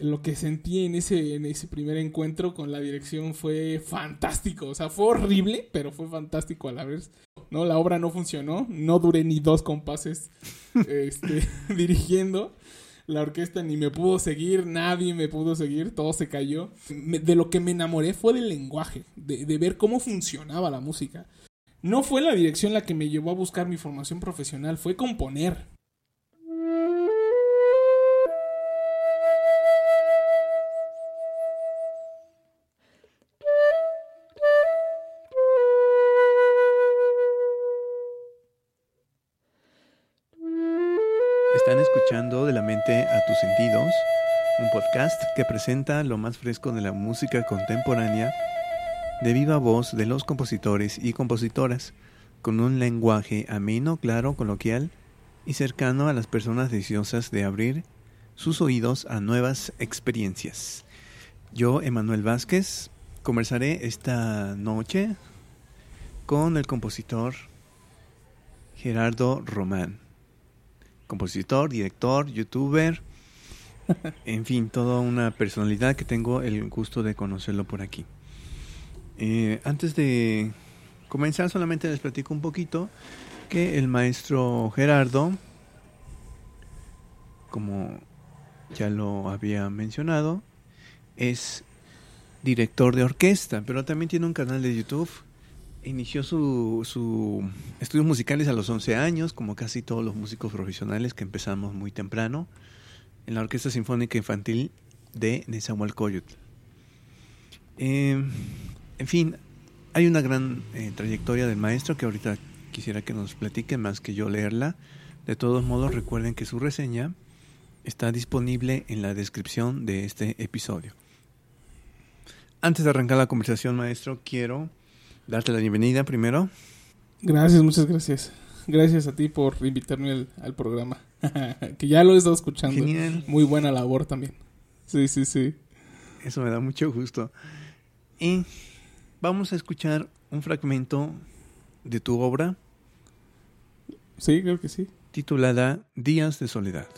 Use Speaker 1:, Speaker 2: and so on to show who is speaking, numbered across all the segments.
Speaker 1: Lo que sentí en ese, en ese primer encuentro con la dirección fue fantástico. O sea, fue horrible, pero fue fantástico a la vez. ¿no? La obra no funcionó. No duré ni dos compases este, dirigiendo. La orquesta ni me pudo seguir, nadie me pudo seguir, todo se cayó. de lo que me enamoré fue del lenguaje, de, de ver cómo funcionaba la música. No fue la dirección la que me llevó a buscar mi formación profesional, fue componer.
Speaker 2: De la mente a tus sentidos, un podcast que presenta lo más fresco de la música contemporánea de viva voz de los compositores y compositoras, con un lenguaje ameno, claro, coloquial y cercano a las personas deseosas de abrir sus oídos a nuevas experiencias. Yo, Emanuel Vázquez, conversaré esta noche con el compositor Gerardo Román compositor, director, youtuber, en fin, toda una personalidad que tengo el gusto de conocerlo por aquí. Eh, antes de comenzar, solamente les platico un poquito que el maestro Gerardo, como ya lo había mencionado, es director de orquesta, pero también tiene un canal de YouTube inició sus su estudios musicales a los 11 años, como casi todos los músicos profesionales que empezamos muy temprano, en la Orquesta Sinfónica Infantil de Nezahualcóyotl. Em, en fin, hay una gran eh, trayectoria del maestro que ahorita quisiera que nos platique más que yo leerla. De todos modos, recuerden que su reseña está disponible en la descripción de este episodio. Antes de arrancar la conversación, maestro, quiero darte la bienvenida primero.
Speaker 1: Gracias, muchas gracias. Gracias a ti por invitarme al, programa. que ya lo he estado escuchando. Genial. Muy buena labor también. Sí, sí, sí.
Speaker 2: Eso me da mucho gusto. Y vamos a escuchar un fragmento de tu obra.
Speaker 1: Sí, creo que sí.
Speaker 2: Titulada Días de Soledad.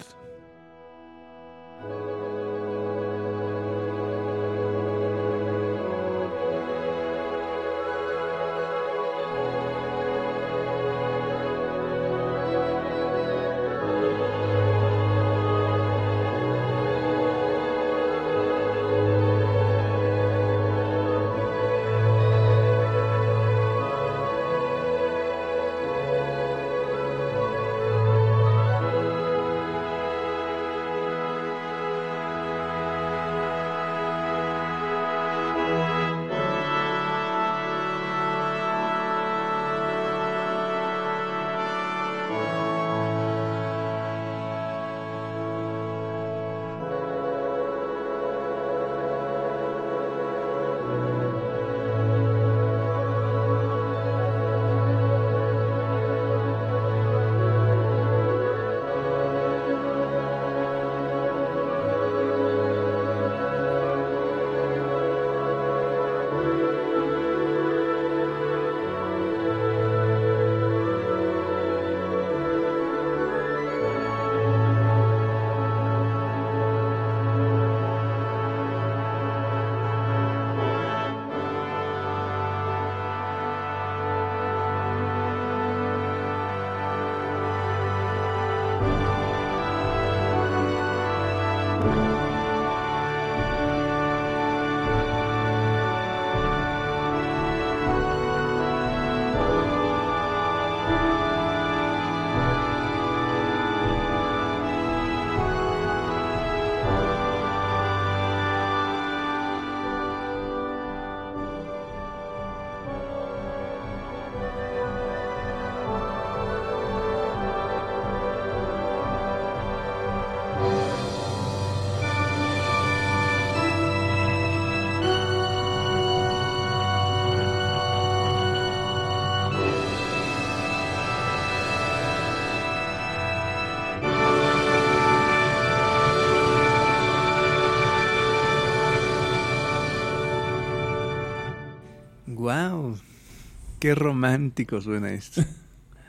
Speaker 2: Qué romántico suena esto.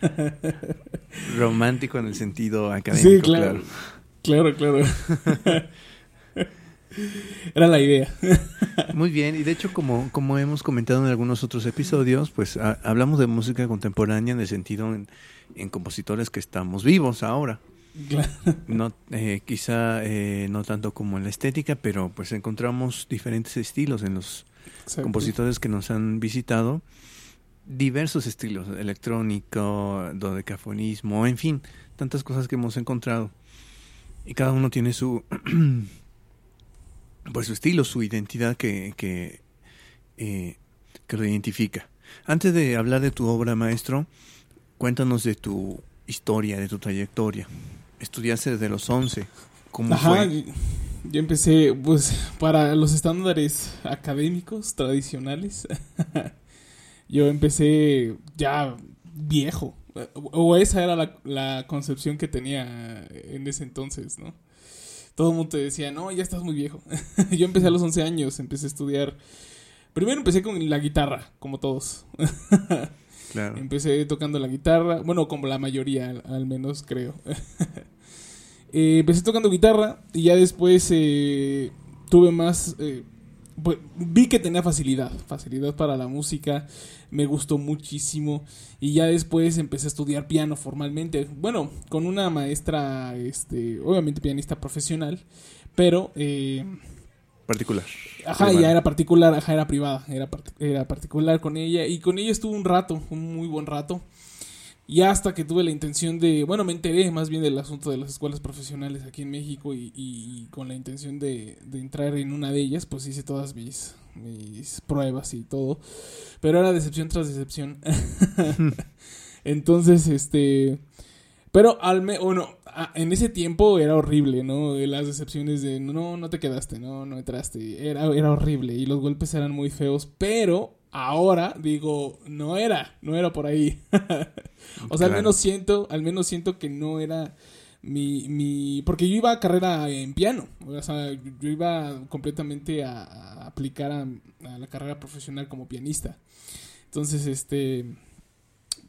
Speaker 2: romántico en el sentido académico, sí, claro.
Speaker 1: Claro, claro. Era la idea.
Speaker 2: Muy bien, y de hecho como, como hemos comentado en algunos otros episodios, pues hablamos de música contemporánea en el sentido en, en compositores que estamos vivos ahora. No, eh, quizá eh, no tanto como en la estética, pero pues encontramos diferentes estilos en los compositores que nos han visitado. Diversos estilos, electrónico, dodecafonismo, en fin, tantas cosas que hemos encontrado. Y cada uno tiene su, pues su estilo, su identidad que, que, eh, que lo identifica. Antes de hablar de tu obra, maestro, cuéntanos de tu historia, de tu trayectoria estudiaste desde los 11. ¿Cómo Ajá,
Speaker 1: Yo empecé, pues, para los estándares académicos tradicionales. yo empecé ya viejo. O esa era la, la, concepción que tenía en ese entonces, ¿no? Todo el mundo decía, no, ya estás muy viejo. yo empecé a los 11 años, empecé a estudiar. Primero empecé con la guitarra, como todos. claro. Empecé tocando la guitarra, bueno, como la mayoría, al menos creo. Eh, empecé tocando guitarra y ya después eh, tuve más... Eh, vi que tenía facilidad, facilidad para la música, me gustó muchísimo y ya después empecé a estudiar piano formalmente, bueno, con una maestra, este, obviamente pianista profesional, pero...
Speaker 2: particular.
Speaker 1: Ajá, ya era particular, ajá, era privada, era, era particular con ella y con ella estuve un rato, un muy buen rato. Y hasta que tuve la intención de, bueno, me enteré más bien del asunto de las escuelas profesionales aquí en México y, con la intención de, entrar en una de ellas, pues hice todas mis, mis pruebas y todo. Pero era decepción tras decepción. Entonces, este... Pero al menos, bueno, en ese tiempo era horrible, ¿no? Las decepciones de, no, no te quedaste, no, no entraste. Era, era horrible y los golpes eran muy feos, pero ahora digo, no era, no era por ahí. o sea, al menos siento, al menos siento que no era mi, mi, porque yo iba a carrera en piano, o sea, yo iba completamente a, aplicar a, la carrera profesional como pianista. Entonces, este,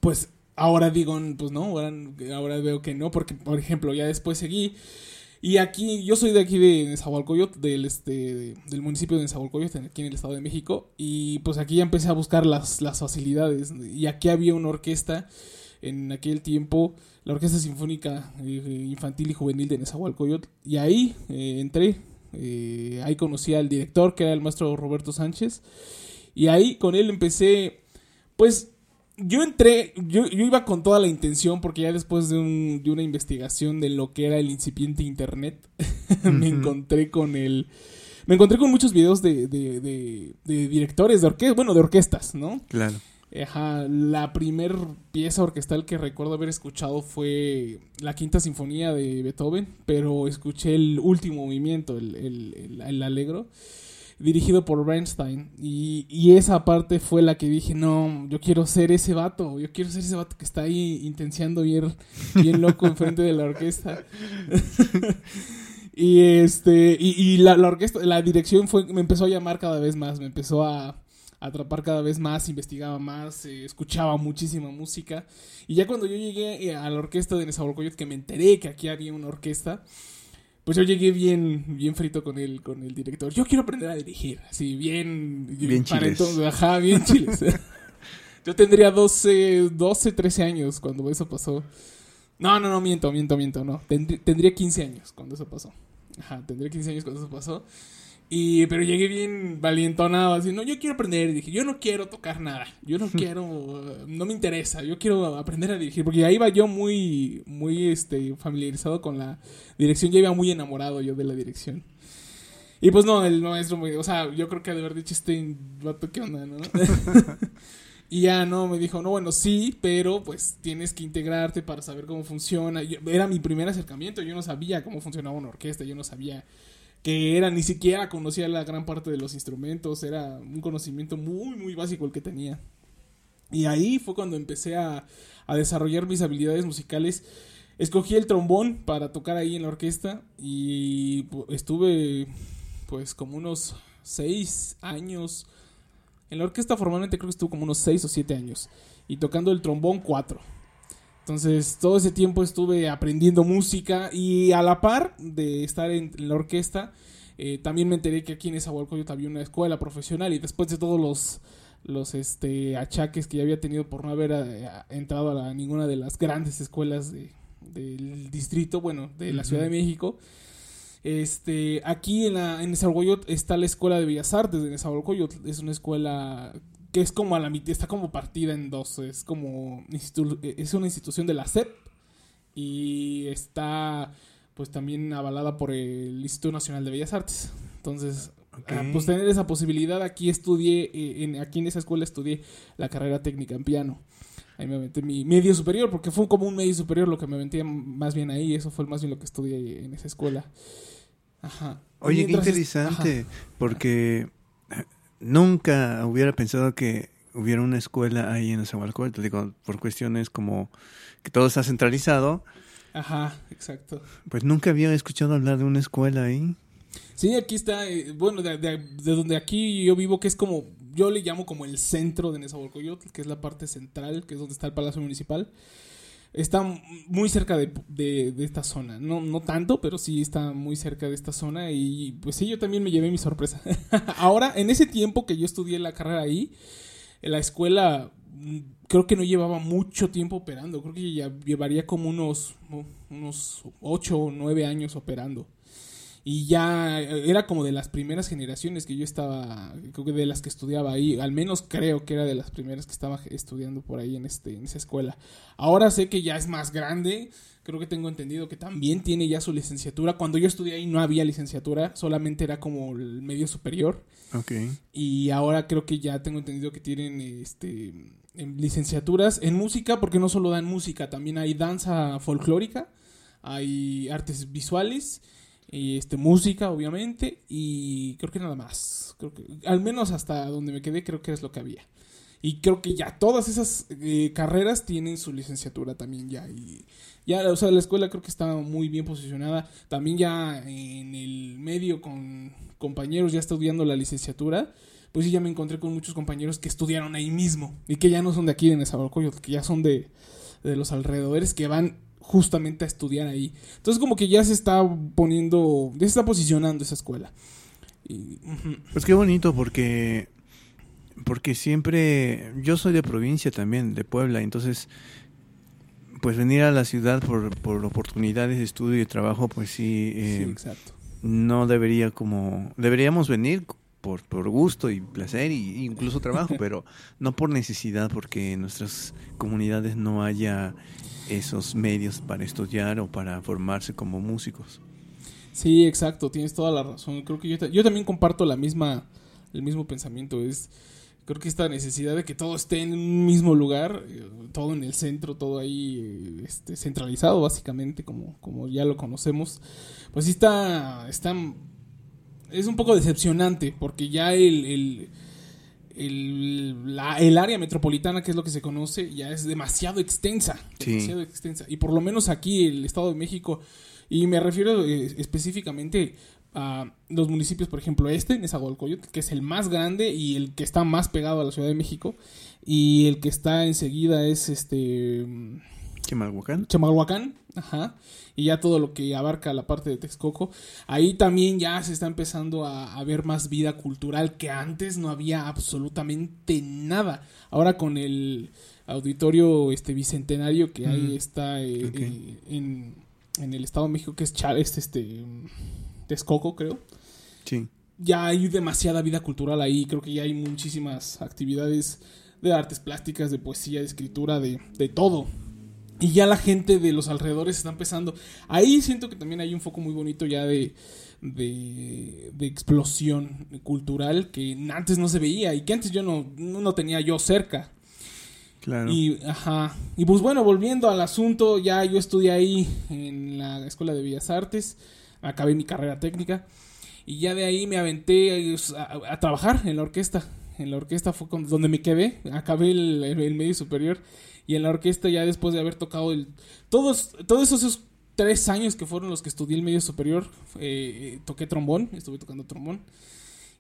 Speaker 1: pues ahora digo, pues no, ahora, ahora veo que no, porque, por ejemplo, ya después seguí y aquí, yo soy de aquí de Nezahualcóyotl, del, este, del municipio de Nezahualcóyotl, aquí en el Estado de México. Y pues aquí ya empecé a buscar las, las facilidades. Y aquí había una orquesta en aquel tiempo, la Orquesta Sinfónica eh, Infantil y Juvenil de Nezahualcóyotl. Y ahí eh, entré, eh, ahí conocí al director, que era el maestro Roberto Sánchez. Y ahí con él empecé, pues yo entré, yo, yo, iba con toda la intención, porque ya después de, un, de una investigación de lo que era el incipiente Internet, me encontré con el... Me encontré con muchos videos de, de, de, directores de orquestas, bueno, de orquestas, ¿no?
Speaker 2: Claro.
Speaker 1: Ajá, la primer pieza orquestal que recuerdo haber escuchado fue la quinta sinfonía de Beethoven, pero escuché el último movimiento, el, el, el alegro dirigido por Bernstein. Y, y, esa parte fue la que dije, no, yo quiero ser ese vato, yo quiero ser ese vato que está ahí intenciando bien, bien loco enfrente de la orquesta. y este, y, la, orquesta, la dirección fue, me empezó a llamar cada vez más, me empezó a, atrapar cada vez más, investigaba más, eh, escuchaba muchísima música. Y ya cuando yo llegué a la orquesta de Nezahualcóyotl, que me enteré que aquí había una orquesta, pues yo llegué bien, bien frito con el, con el director. Yo quiero aprender a dirigir, así, bien...
Speaker 2: Bien chiles.
Speaker 1: ajá, bien chiles. yo tendría 12, 12, 13 años cuando eso pasó. No, no, no, miento, miento, miento, no. tendría 15 años cuando eso pasó. Ajá, tendría 15 años cuando eso pasó. Y, pero llegué bien valientonado, así, no, yo quiero aprender. Dije, yo no quiero tocar nada. Yo no quiero, no me interesa. Yo quiero aprender a dirigir. Porque ahí iba yo muy, muy, este, familiarizado con la dirección. Ya iba muy enamorado yo de la dirección. Y pues no, el maestro, o sea, yo creo que de haber dicho este vato, ¿qué onda, no? y ya no, me dijo, no, bueno, sí, pero pues tienes que integrarte para saber cómo funciona. era mi primer acercamiento. Yo no sabía cómo funcionaba una orquesta. Yo no sabía que era ni siquiera conocía la gran parte de los instrumentos, era un conocimiento muy, muy básico el que tenía. Y ahí fue cuando empecé a, a desarrollar mis habilidades musicales. Escogí el trombón para tocar ahí en la orquesta y estuve pues como unos seis años. En la orquesta formalmente creo que estuve como unos seis o siete años. Y tocando el trombón cuatro. Entonces, todo ese tiempo estuve aprendiendo música y a la par de estar en la orquesta, Eh, también me enteré que aquí en Nezahualcóyotl había una escuela profesional y después de todos los los este achaques que ya había tenido por no haber eh, entrado a la- ninguna de las grandes escuelas de- del distrito, bueno, de la Ciudad de México. Este, aquí en, la, en Nezahualcóyotl está la Escuela de Bellas Artes de Nezahualcóyotl. Es una escuela que es como a la mitad, está como partida en dos. Es como, institu- es una institución de la SEP y está pues también avalada por el Instituto Nacional de Bellas Artes. Entonces, ah, pues tener esa posibilidad, aquí estudié, eh, en, aquí en esa escuela estudié la carrera técnica en piano. Ahí me aventé mi medio superior, porque fue como un medio superior lo que me aventé más bien ahí, eso fue más bien lo que estudié en esa escuela. Ajá.
Speaker 2: Oye, qué
Speaker 1: es-
Speaker 2: interesante, porque eh, nunca hubiera pensado que hubiera una escuela ahí en Nezahualcóyotl, digo, por cuestiones como que todo está centralizado,
Speaker 1: Ajá, exacto.
Speaker 2: pues nunca había escuchado hablar de una escuela ahí.
Speaker 1: Sí, aquí está, eh, bueno, de, de- de donde aquí yo vivo, que es como, yo le llamo como el centro de Nezahualcóyotl, que es la parte central, que es donde está el Palacio Municipal. Está muy cerca de, de- de esta zona, no, no tanto, pero sí está muy cerca de esta zona y pues sí, yo también me llevé mi sorpresa. Ahora, en ese tiempo que yo estudié la carrera ahí, en la escuela mm, creo que no llevaba mucho tiempo operando, creo que ya llevaría como unos, unos 8 o 9 años operando. Y ya era como de las primeras generaciones que yo estaba, creo que de las que estudiaba ahí, al menos creo que era de las primeras que estaba estudiando por ahí en, este, en esa escuela. Ahora sé que ya es más grande, creo que tengo entendido que también tiene ya su licenciatura. Cuando yo estudié ahí no había licenciatura, solamente era como el medio superior.
Speaker 2: Ok.
Speaker 1: Y ahora creo que ya tengo entendido que tienen este en licenciaturas en música, porque no solo dan música, también hay danza folclórica, hay artes visuales, este música obviamente y creo que nada más. Creo que al menos hasta donde me quedé creo que es lo que había. Y creo que ya todas esas eh, carreras tienen su licenciatura también ya. Y ya, o sea, la escuela creo que está muy bien posicionada. También ya en el medio con compañeros ya estudiando la licenciatura. Pues sí, ya me encontré con muchos compañeros que estudiaron ahí mismo. Y que ya no son de aquí de Nezahualcóyotl, que ya son de, de los alrededores, que van justamente a estudiar ahí. Entonces como que ya se está poniendo, ya se está posicionando esa escuela. Y.
Speaker 2: Pues qué bonito porque porque siempre yo soy de provincia también, de Puebla, entonces pues venir a la ciudad por, por oportunidades de estudio y trabajo, pues sí, eh,
Speaker 1: sí, exacto.
Speaker 2: no debería como deberíamos venir por, por gusto y placer y incluso trabajo, pero no por necesidad porque en nuestras comunidades no haya esos medios para estudiar o para formarse como músicos.
Speaker 1: Sí, exacto, tienes toda la razón. Creo que yo también comparto la misma, el mismo pensamiento. Es, creo que esta necesidad de que todo esté en un mismo lugar, eh, todo en el centro, todo ahí eh, este, centralizado, básicamente, como, como ya lo conocemos, pues sí está, está, es un poco decepcionante, porque ya el, el, el, la- el área metropolitana, que es lo que se conoce, ya es demasiado extensa.
Speaker 2: Sí.
Speaker 1: Demasiado extensa. Y por lo menos aquí, el Estado de México, y me refiero eh, específicamente a los municipios, por ejemplo, este, Nezahualcóyotl, que es el más grande y el que está más pegado a la Ciudad de México, y el que está enseguida es este
Speaker 2: Chimalhuacán.
Speaker 1: Chimalhuacán, ajá, y ya todo lo que abarca la parte de Texcoco, ahí también ya se está empezando a, a ver más vida cultural que antes no había absolutamente nada. Ahora con el auditorio este bicentenario que ahí
Speaker 2: Mm,
Speaker 1: está eh, eh, en, en el Estado de México, que es este, este Texcoco, creo
Speaker 2: Sí.
Speaker 1: ya hay demasiada vida cultural ahí. Creo que ya hay muchísimas actividades de artes plásticas, de poesía, de escritura, de, de todo. Y ya la gente de los alrededores está empezando. Ahí siento que también hay un foco muy bonito ya de, de, de explosión cultural que antes no se veía y que antes yo no, no, no tenía yo cerca.
Speaker 2: Claro.
Speaker 1: Y, ajá. Y pues bueno, volviendo al asunto, ya yo estudié ahí en la Escuela de Bellas Artes, acabé mi carrera técnica y ya de ahí me aventé a, a trabajar en la orquesta. En la orquesta fue con- donde me quedé, acabé el, el- el medio superior y en la orquesta ya después de haber tocado el, todos, todos esos tres años que fueron los que estudié el medio superior, eh, toqué trombón, estuve tocando trombón.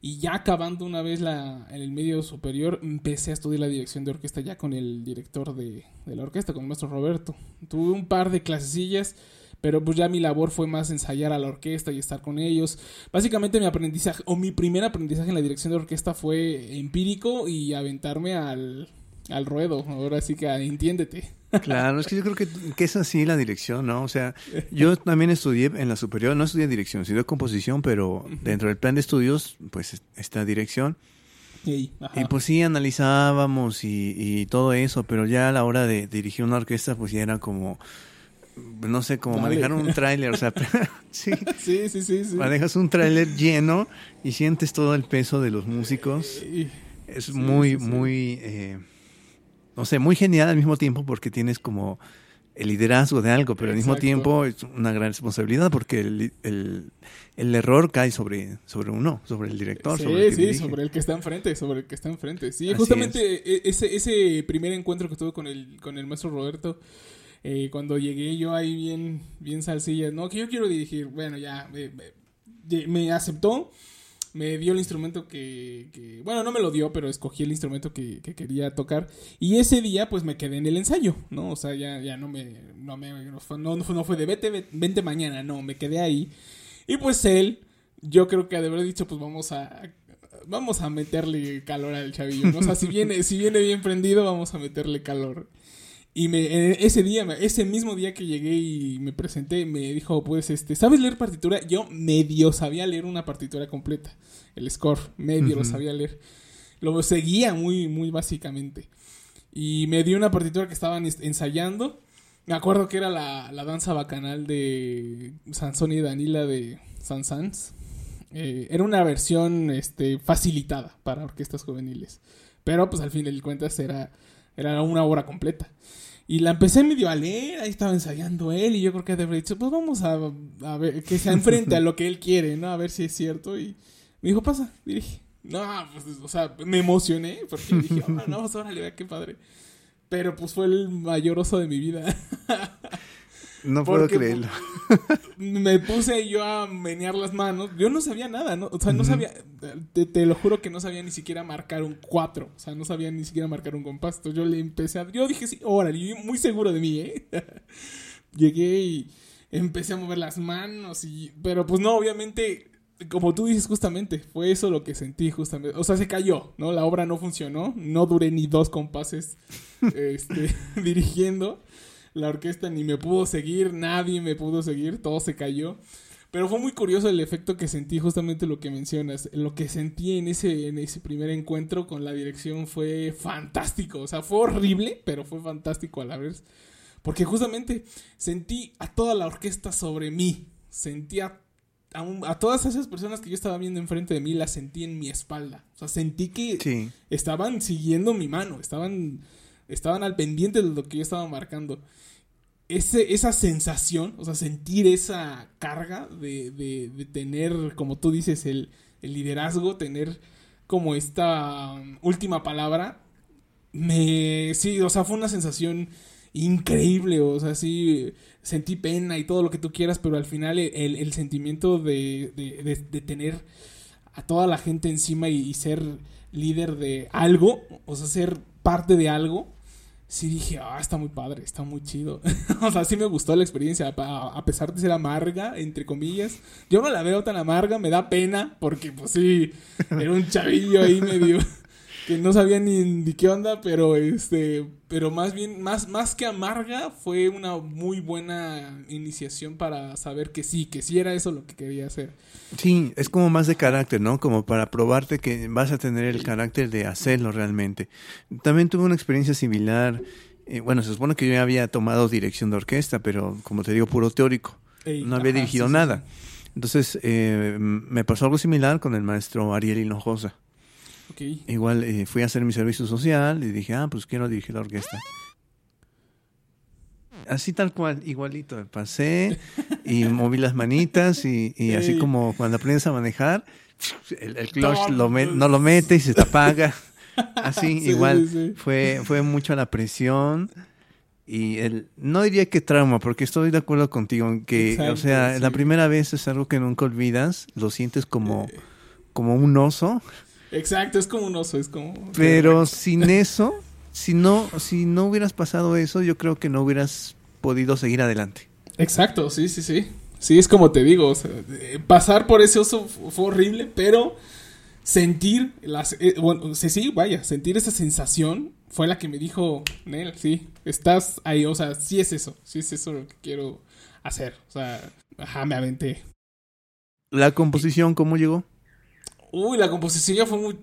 Speaker 1: Y ya acabando una vez la, en el medio superior, empecé a estudiar la dirección de orquesta ya con el director de, de la orquesta, con el maestro Roberto. Tuve un par de clasecillas, Pero pues ya mi labor fue más ensayar a la orquesta y estar con ellos. Básicamente mi aprendizaje, o mi primer aprendizaje en la dirección de orquesta fue empírico y aventarme al, al ruedo. Ahora sí que entiéndete.
Speaker 2: Claro, es que yo creo que, que, es así la dirección, ¿no? O sea, yo también estudié en la superior, no estudié dirección, estudié composición, pero dentro del plan de estudios, pues está dirección. y pues sí, analizábamos y, y, todo eso, pero ya a la hora de dirigir una orquesta, pues ya era como, no sé, como manejar un tráiler, o sea, sí,
Speaker 1: sí, sí, sí,
Speaker 2: Manejas un tráiler lleno y sientes todo el peso de los músicos. Es muy, muy... Eh, no sé, muy genial al mismo tiempo porque tienes como el liderazgo de algo, pero al mismo tiempo es una gran responsabilidad porque el, el, error cae sobre, sobre uno, sobre el director.
Speaker 1: Sí,
Speaker 2: sobre el
Speaker 1: sí, sobre el que está enfrente, sobre el que está enfrente. Sí, justamente e, ese, ese primer encuentro que tuve con el, con el maestro Roberto, eh, cuando llegué yo ahí bien, bien salsilla, no, que yo quiero dirigir, bueno, ya, me aceptó me dio el instrumento que, bueno, no me lo dio, pero escogí el instrumento que, quería tocar. Y ese día, pues me quedé en el ensayo, ¿no? O sea, ya, ya no me, no me, no fue, no, fue de vete, vente mañana, no, me quedé ahí. Y pues él, yo creo que de haber dicho, pues vamos a, vamos a meterle calor al chavillo, ¿no? O sea, si viene, si viene bien prendido, vamos a meterle calor. Y me, ese día, ese mismo día que llegué y me presenté, me dijo, pues, este, ¿sabes leer partitura? Yo medio sabía leer una partitura completa. El score, medio lo sabía leer. Lo seguía muy, muy básicamente. Y me dio una partitura que estaban ensayando. Me acuerdo que era la, danza bacanal de Sansón y Danila de Sansans. Eh, era una versión este, facilitada para orquestas juveniles. Pero pues al fin de cuentas era, era una obra completa. Y la empecé medio a leer, ahí estaba ensayando él y yo creo que debe dicho, pues vamos a, ver, que se enfrente a lo que él quiere, ¿no? A ver si es cierto. Y me dijo, pasa, dirige. No, pues, o sea, me emocioné porque dije, oh, no, pues órale, vea qué padre. Pero pues fue el mayor oso de mi vida.
Speaker 2: No puedo creerlo.
Speaker 1: Me puse yo a menear las manos. Yo no sabía nada, ¿no? O sea, no sabía. Te, lo juro que no sabía ni siquiera marcar un 4. O sea, no sabía ni siquiera marcar un compás. Entonces yo le empecé a. Yo dije, sí, órale, muy seguro de mí, ¿eh? Llegué y empecé a mover las manos. y Pero pues no, obviamente. Como tú dices justamente, fue eso lo que sentí justamente. O sea, se cayó, ¿no? La obra no funcionó. No duré ni dos compases este, dirigiendo la orquesta ni me pudo seguir, nadie me pudo seguir, todo se cayó. Pero fue muy curioso el efecto que sentí, justamente lo que mencionas. Lo que sentí en ese, en ese primer encuentro con la dirección fue fantástico. O sea, fue horrible, pero fue fantástico a la vez. Porque justamente sentí a toda la orquesta sobre mí. Sentí a, a, todas esas personas que yo estaba viendo enfrente de mí, las sentí en mi espalda. O sea, sentí que estaban siguiendo mi mano, estaban, estaban al pendiente de lo que yo estaba marcando. Ese, esa sensación, o sea, sentir esa carga de, de, tener, como tú dices, el, liderazgo, tener como esta um, última palabra, me, sí, o sea, fue una sensación increíble, o sea, sí, sentí pena y todo lo que tú quieras, pero al final el, sentimiento de, de, tener a toda la gente encima y ser líder de algo, o sea, ser parte de algo, sí dije, ah, está muy padre, está muy chido. o sea, sí me gustó la experiencia, a, pesar de ser amarga, entre comillas. Yo no la veo tan amarga, me da pena, porque pues sí, era un chavillo ahí medio que no sabía ni, ni, qué onda, pero este, pero más bien, más, más que amarga, fue una muy buena iniciación para saber que sí, que sí era eso lo que quería hacer.
Speaker 2: Sí, es como más de carácter, ¿no? Como para probarte que vas a tener el carácter de hacerlo realmente. También tuve una experiencia similar. Eh, bueno, se supone que yo ya había tomado dirección de orquesta, pero como te digo, puro teórico. no había dirigido nada. Entonces, eh, me pasó algo similar con el maestro Ariel Hinojosa. Igual eh, fui a hacer mi servicio social y dije, ah, pues quiero dirigir la orquesta. Así tal cual, igualito. Pasé y moví las manitas y, así como cuando aprendes a manejar, el, clutch no, lo mete y se te apaga. Así, igual. Fue, fue mucho la presión. Y el, no diría que trauma, porque estoy de acuerdo contigo que, o sea, la primera vez es algo que nunca olvidas, lo sientes como, eh. como un oso
Speaker 1: Exacto, es como un oso, es como...
Speaker 2: Pero sin eso, si no, si no hubieras pasado eso, yo creo que no hubieras podido seguir adelante.
Speaker 1: Exacto, sí, sí, sí. Sí, es como te digo, pasar por ese oso fue horrible, pero sentir las eh, bueno, sí, sí, vaya, sentir esa sensación fue la que me dijo, Nel, sí, estás ahí, o sea, sí es eso, sí es eso lo que quiero hacer. O sea, ajá, me aventé.
Speaker 2: ¿La composición cómo llegó?
Speaker 1: Uy, la composición ya fue muy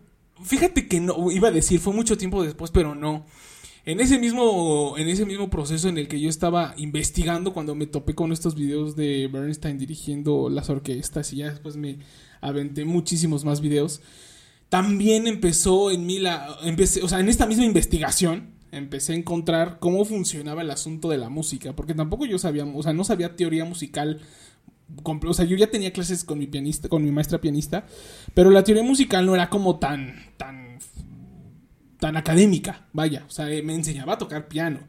Speaker 1: fíjate que no iba a decir, fue mucho tiempo después, pero no. En ese mismo, en ese mismo proceso en el que yo estaba investigando cuando me topé con estos videos de Bernstein dirigiendo las orquestas y ya después me aventé muchísimos más videos, también empezó en mí la, empecé, o sea, en esta misma investigación empecé a encontrar cómo funcionaba el asunto de la música, porque tampoco yo sabía, o sea, no sabía teoría musical o sea, yo ya tenía clases con mi pianista, con mi maestra pianista, pero la teoría musical no era como tan, tan tan académica, vaya, o sea, me enseñaba a tocar piano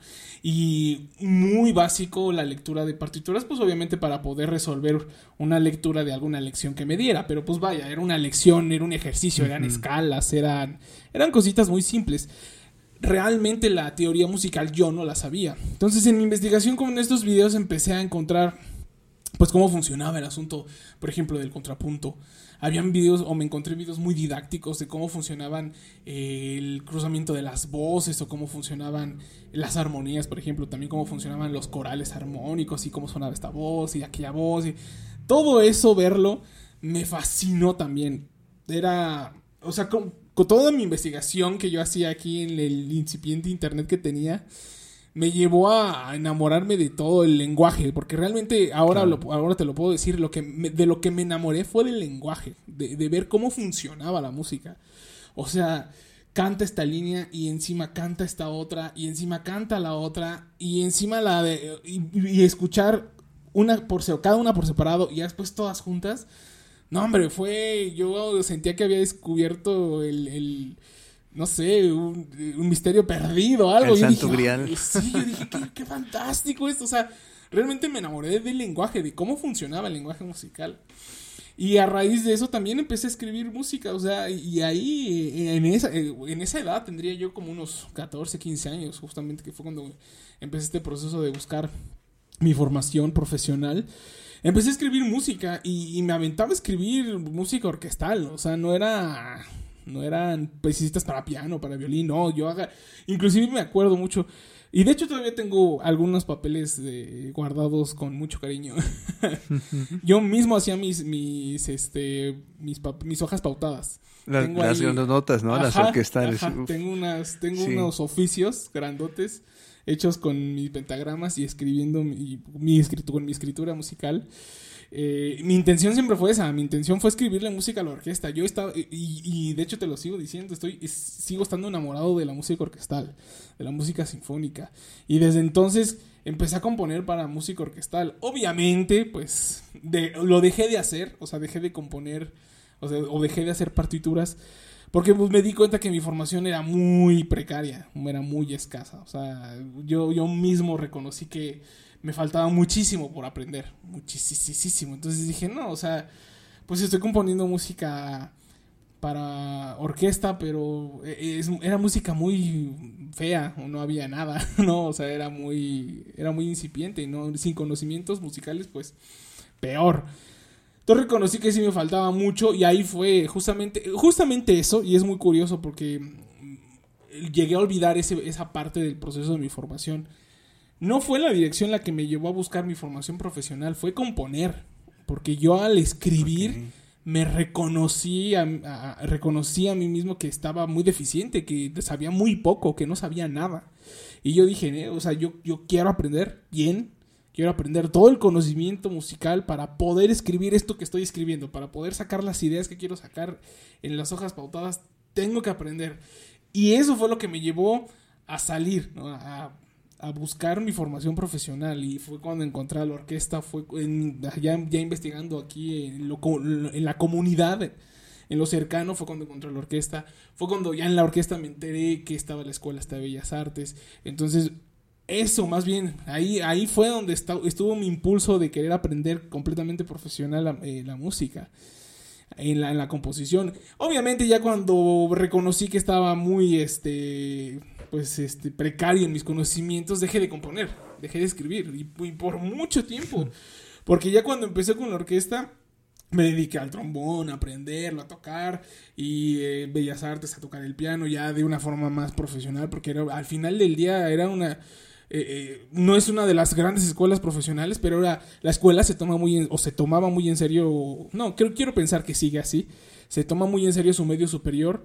Speaker 1: y muy básico la lectura de partituras, pues obviamente para poder resolver una lectura de alguna lección que me diera, pero pues vaya, era una lección, era un ejercicio, eran escalas, eran, eran cositas muy simples. Realmente la teoría musical yo no la sabía. Entonces en mi investigación con estos videos empecé a encontrar pues cómo funcionaba el asunto, por ejemplo, del contrapunto. Habían videos o me encontré videos muy didácticos de cómo funcionaban eh, el cruzamiento de las voces o cómo funcionaban las armonías, por ejemplo, también cómo funcionaban los corales armónicos y cómo sonaba esta voz y aquella voz. Y todo eso verlo me fascinó también. Era, o sea, con toda mi investigación que yo hacía aquí en el incipiente internet que tenía, me llevó a enamorarme de todo el lenguaje, porque realmente ahora, ahora te lo puedo decir, lo que de lo que me enamoré fue del lenguaje, de, ver cómo funcionaba la música. O sea, canta esta línea y encima canta esta otra y encima canta la otra y encima la de y, escuchar una por cada una por separado y después todas juntas. No, hombre, fue yo sentía que había descubierto el no sé, un, misterio perdido, algo.
Speaker 2: El Santo Grial.
Speaker 1: Sí, yo dije, qué, fantástico esto. O sea, realmente me enamoré del lenguaje, de cómo funcionaba el lenguaje musical. Y a raíz de eso también empecé a escribir música, o sea, y ahí en esa, en esa edad tendría yo como unos 14, 15 años, justamente que fue cuando empecé este proceso de buscar mi formación profesional. Empecé a escribir música y, y me aventaba a escribir música orquestal, o sea, no era no eran precisistas para piano, para violín, no, yo haga, inclusive me acuerdo mucho, y de hecho todavía tengo algunos papeles guardados con mucho cariño. yo mismo hacía mis, mis, este, mis, mis hojas pautadas.
Speaker 2: las notas, ¿no? las orquestales.
Speaker 1: Tengo, unas, tengo unos oficios grandotes hechos con mis pentagramas y escribiendo mi, mi, con mi escritura musical. Eh, mi intención siempre fue esa, mi intención fue escribirle música a la orquesta. Yo estaba, y, de hecho te lo sigo diciendo, estoy, sigo estando enamorado de la música orquestal, de la música sinfónica. Y desde entonces empecé a componer para música orquestal. Obviamente, pues, lo dejé de hacer, o sea, dejé de componer, o, sea, o dejé de hacer partituras. Porque pues, me di cuenta que mi formación era muy precaria, era muy escasa. O sea, yo, yo mismo reconocí que me faltaba muchísimo por aprender, muchísimo. Entonces dije, no, o sea, pues estoy componiendo música para orquesta, pero e, era música muy fea, o no había nada, no, o sea, era muy, era muy incipiente, no, sin conocimientos musicales, pues peor. Entonces reconocí que sí me faltaba mucho y ahí fue justamente, justamente eso, y es muy curioso porque llegué a olvidar ese, esa parte del proceso de mi formación no fue la dirección la que me llevó a buscar mi formación profesional, fue componer. Porque yo al escribir me reconocí a, reconocí a mí mismo que estaba muy deficiente, que sabía muy poco, que no sabía nada. Y yo dije, eh, o sea, yo, yo quiero aprender bien, quiero aprender todo el conocimiento musical para poder escribir esto que estoy escribiendo, para poder sacar las ideas que quiero sacar en las hojas pautadas, tengo que aprender. Y eso fue lo que me llevó a salir, ¿no? a, a buscar mi formación profesional y fue cuando encontré la orquesta, fue ya, ya, investigando aquí en, en, la comunidad, en lo cercano, fue cuando encontré la orquesta, fue cuando ya en la orquesta me enteré que estaba la escuela hasta Bellas Artes, entonces eso más bien, ahí, ahí fue donde estuvo mi impulso de querer aprender completamente profesional la, eh, la música. En la, en la composición. Obviamente ya cuando reconocí que estaba muy este pues este precario en mis conocimientos, dejé de componer, dejé de escribir y, por mucho tiempo. Porque ya cuando empecé con la orquesta, me dediqué al trombón, a aprenderlo, a tocar y eh, Bellas Artes, a tocar el piano ya de una forma más profesional, porque era, al final del día era una... Eh, eh, no es una de las grandes escuelas profesionales, pero ahora la escuela se toma muy o se tomaba muy en serio, no, creo, quiero pensar que sigue así, se toma muy en serio su medio superior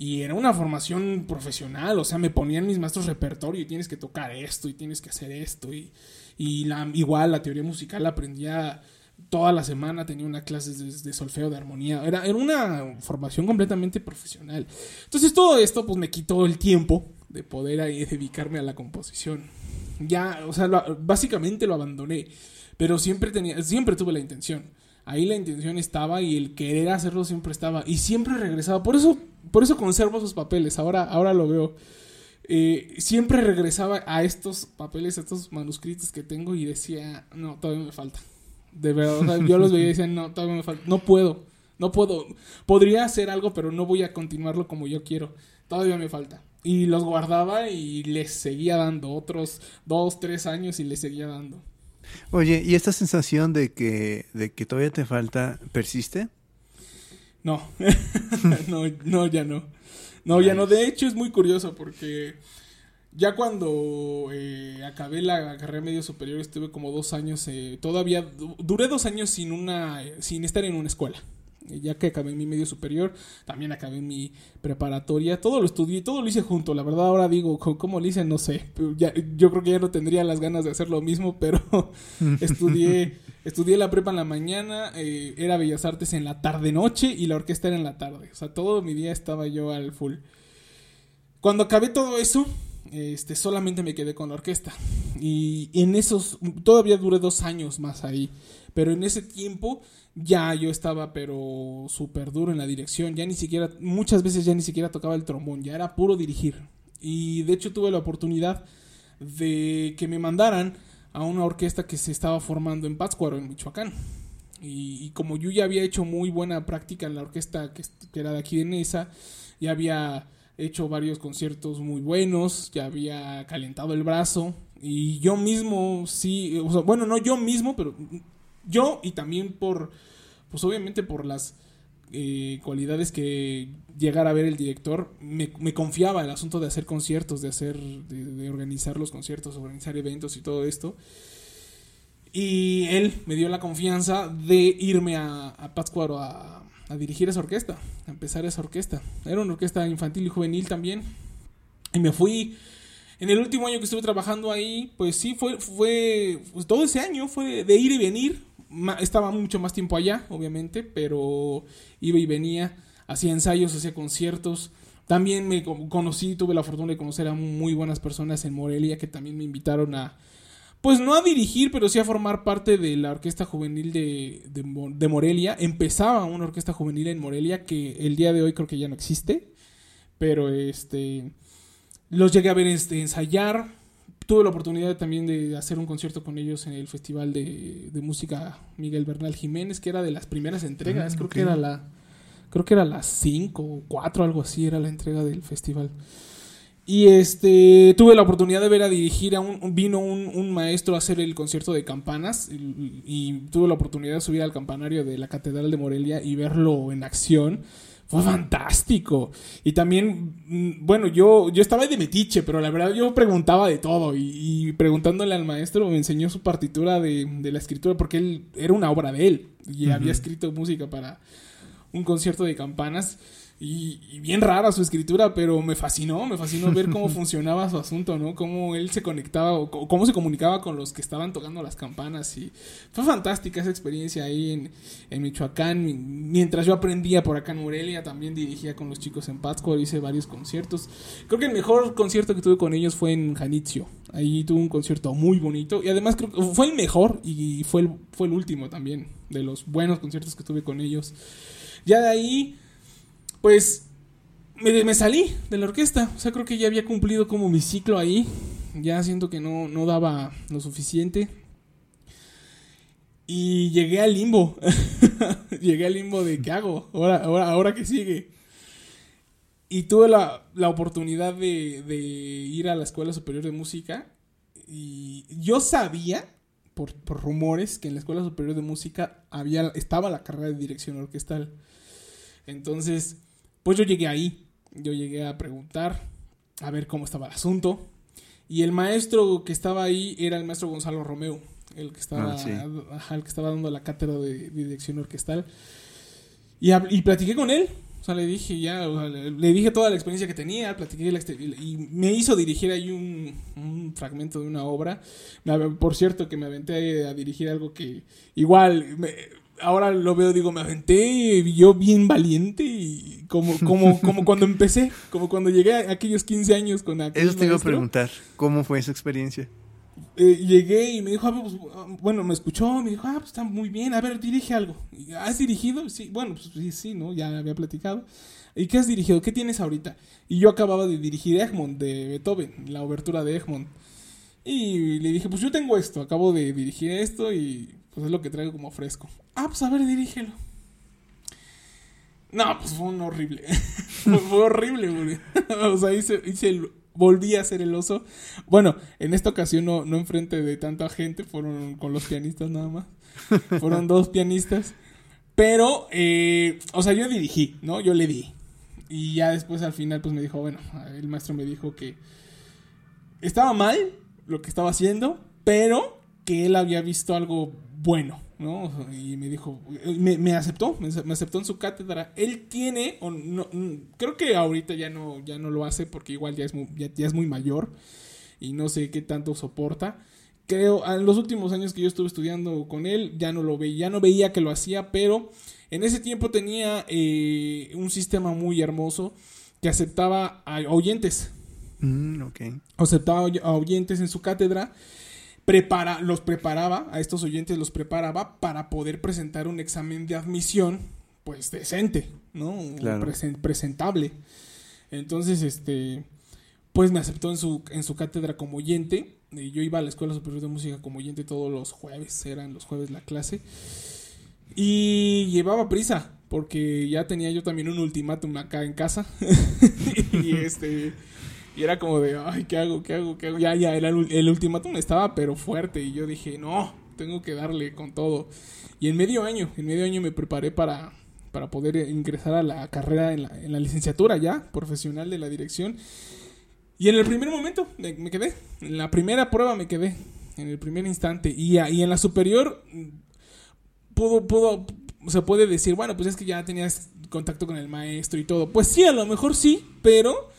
Speaker 1: y era una formación profesional, o sea, me ponían mis maestros repertorio y tienes que tocar esto y tienes que hacer esto y, y la, igual la teoría musical la aprendía toda la semana, tenía una clase de, solfeo, de armonía, era, era una formación completamente profesional. Entonces todo esto pues me quitó el tiempo de poder dedicarme a la composición. Ya, o sea, básicamente lo abandoné, pero siempre tenía, siempre tuve la intención. Ahí la intención estaba y el querer hacerlo siempre estaba y siempre regresaba. Por eso por eso conservo esos papeles, ahora, ahora lo veo. Eh, siempre regresaba a estos papeles, a estos manuscritos que tengo y decía, no, todavía me falta. De verdad, yo los veía y decía, no, todavía me falta, no puedo, no puedo. Podría hacer algo, pero no voy a continuarlo como yo quiero. Todavía me falta. Y los guardaba y les seguía dando otros dos, tres años y les seguía dando.
Speaker 2: Oye, ¿y esta sensación de que, de que todavía te falta persiste?
Speaker 1: No, no, no, ya no. No, ya no. De hecho, es muy curioso porque ya cuando eh, acabé la carrera medio superior estuve como dos años, eh, todavía duré dos años sin una, sin estar en una escuela ya que acabé mi medio superior, también acabé mi preparatoria, todo lo estudié, todo lo hice junto, la verdad ahora digo, ¿cómo lo hice? No sé, yo creo que ya no tendría las ganas de hacer lo mismo, pero estudié, estudié la prepa en la mañana, eh, era Bellas Artes en la tarde-noche y la orquesta era en la tarde, o sea, todo mi día estaba yo al full. Cuando acabé todo eso, este, solamente me quedé con la orquesta. Y en esos, todavía duré dos años más ahí. Pero en ese tiempo ya yo estaba pero súper duro en la dirección, ya ni siquiera, muchas veces ya ni siquiera tocaba el trombón, ya era puro dirigir. Y de hecho tuve la oportunidad de que me mandaran a una orquesta que se estaba formando en Pátzcuaro, en Michoacán. Y, como yo ya había hecho muy buena práctica en la orquesta que, que era de aquí de Nesa, ya había hecho varios conciertos muy buenos, ya había calentado el brazo y yo mismo sí, o sea, bueno, no yo mismo, pero yo y también por, pues obviamente por las eh, cualidades que llegara a ver el director, me, confiaba el asunto de hacer conciertos, de hacer, de, organizar los conciertos, organizar eventos y todo esto. Y él me dio la confianza de irme a, a Pátzcuaro a, a dirigir esa orquesta, a empezar esa orquesta. Era una orquesta infantil y juvenil también. Y me fui en el último año que estuve trabajando ahí, pues sí, fue, fue pues todo ese año fue de ir y venir estaba mucho más tiempo allá, obviamente, pero iba y venía, hacía ensayos, hacía conciertos. También me conocí, tuve la fortuna de conocer a muy buenas personas en Morelia que también me invitaron a, pues no a dirigir, pero sí a formar parte de la orquesta juvenil de, de, Morelia. Empezaba una orquesta juvenil en Morelia que el día de hoy creo que ya no existe, pero este, los llegué a ver este, ensayar, tuve la oportunidad también de hacer un concierto con ellos en el Festival de, Música Miguel Bernal Jiménez, que era de las primeras entregas, ah, creo que era la creo que era las 5 o 4, algo así era la entrega del festival. Y este tuve la oportunidad de ver a dirigir a un vino un, maestro a hacer el concierto de campanas y, y, tuve la oportunidad de subir al campanario de la Catedral de Morelia y verlo en acción fue fantástico. Y también, mm, bueno, yo, yo estaba de metiche, pero la verdad yo preguntaba de todo. Y, preguntándole al maestro me enseñó su partitura de, de, la escritura, porque él era una obra de él. Y había escrito música para un concierto de campanas. Y, bien rara su escritura, pero me fascinó, me fascinó ver cómo funcionaba su asunto, ¿no? Cómo él se conectaba, o cómo se comunicaba con los que estaban tocando las campanas. Y fue fantástica esa experiencia ahí en, en Michoacán. Mientras yo aprendía por acá en Morelia, también dirigía con los chicos en Pátzcuaro, hice varios conciertos. Creo que el mejor concierto que tuve con ellos fue en Janitzio. Ahí tuve un concierto muy bonito. Y además creo que fue el mejor y fue el, fue el último también de los buenos conciertos que tuve con ellos. Ya de ahí pues me, salí de la orquesta. O sea, creo que ya había cumplido como mi ciclo ahí. Ya siento que no, no daba lo suficiente. Y llegué al limbo. llegué al limbo de ¿qué hago? Ahora, ahora, ahora que sigue. Y tuve la, la oportunidad de, de, ir a la Escuela Superior de Música. y yo sabía, por, por rumores, que en la Escuela Superior de Música había, estaba la carrera de dirección orquestal. Entonces, pues yo llegué ahí. Yo llegué a preguntar, a ver cómo estaba el asunto. Y el maestro que estaba ahí era el maestro Gonzalo Romeo, el que estaba,
Speaker 2: Ah, sí.
Speaker 1: ajá, el que estaba dando la cátedra de, de dirección orquestal. Y, platiqué con él. O sea, le dije ya, o sea, le, le dije toda la experiencia que tenía, platiqué la y me hizo dirigir ahí un, un fragmento de una obra. Por cierto, que me aventé a dirigir algo que igual, me- ahora lo veo, digo, me aventé yo bien valiente y como, como, como cuando empecé, como cuando llegué a aquellos 15 años con aquel
Speaker 2: Eso te iba a preguntar. ¿Cómo fue esa experiencia?
Speaker 1: Eh, llegué y me dijo, ah, pues, bueno, me escuchó, me dijo, ah, pues está muy bien, a ver, dirige algo. ¿Has dirigido? Sí, bueno, pues sí, sí, ¿no? Ya había platicado. ¿Y qué has dirigido? ¿Qué tienes ahorita? Y yo acababa de dirigir Egmont de Beethoven, la obertura de Egmont. Y le dije, pues yo tengo esto, acabo de dirigir esto y pues es lo que traigo como fresco. Ah, pues a ver, dirígelo. No, pues fue un horrible. fue, horrible, güey. o sea, hice, hice el- volví a ser el oso. Bueno, en esta ocasión no, no enfrente de tanta gente, fueron con los pianistas nada más. Fueron dos pianistas. Pero, eh, o sea, yo dirigí, ¿no? Yo le di. Y ya después al final, pues me dijo, bueno, el maestro me dijo que estaba mal lo que estaba haciendo, pero que él había visto algo bueno, ¿no? Y me dijo, me, me aceptó, me, me aceptó en su cátedra. Él tiene, o no, mm, creo que ahorita ya no, ya no lo hace porque igual ya es, muy, ya, ya es muy mayor y no sé qué tanto soporta. Creo, en los últimos años que yo estuve estudiando con él, ya no lo veía, ya no veía que lo hacía, pero en ese tiempo tenía eh, un sistema muy hermoso que aceptaba a oyentes,
Speaker 2: Mm, ok.
Speaker 1: aceptaba a oyentes en su cátedra, prepara, los preparaba, a estos oyentes los preparaba para poder presentar un examen de admisión, pues decente, ¿no?
Speaker 2: Claro.
Speaker 1: Presen- presentable. Entonces, este, pues me aceptó en su, en su cátedra como oyente. Y yo iba a la Escuela Superior de Música como oyente todos los jueves, eran los jueves la clase. Y llevaba prisa, porque ya tenía yo también un ultimátum acá en casa. y este. Y era como de, ay, ¿qué hago? ¿Qué hago? ¿Qué hago? Ya, ya, el, el ultimátum estaba, pero fuerte. Y yo dije, no, tengo que darle con todo. Y en medio año, en medio año me preparé para, para poder ingresar a la carrera en la, en la licenciatura ya, profesional de la dirección. Y en el primer momento me, me quedé. En la primera prueba me quedé. En el primer instante. Y, y en la superior mm, pudo, pudo, se puede decir, bueno, pues es que ya tenías contacto con el maestro y todo. Pues sí, a lo mejor sí, pero